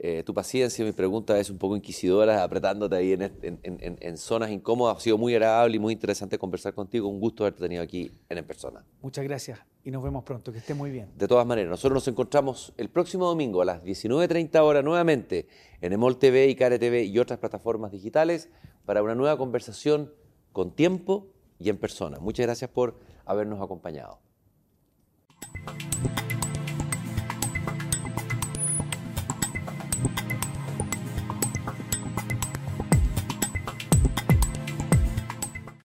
Speaker 1: Eh, tu paciencia. Mi pregunta es un poco inquisidora, apretándote ahí en, en, en, zonas incómodas. Ha sido muy agradable y muy interesante conversar contigo. Un gusto haberte tenido aquí en En Persona.
Speaker 2: Muchas gracias y nos vemos pronto. Que esté muy bien.
Speaker 1: De todas maneras, nosotros nos encontramos el próximo domingo a las 19.30 horas nuevamente en Emol TV y Care TV y otras plataformas digitales para una nueva conversación con tiempo y en persona. Muchas gracias por habernos acompañado.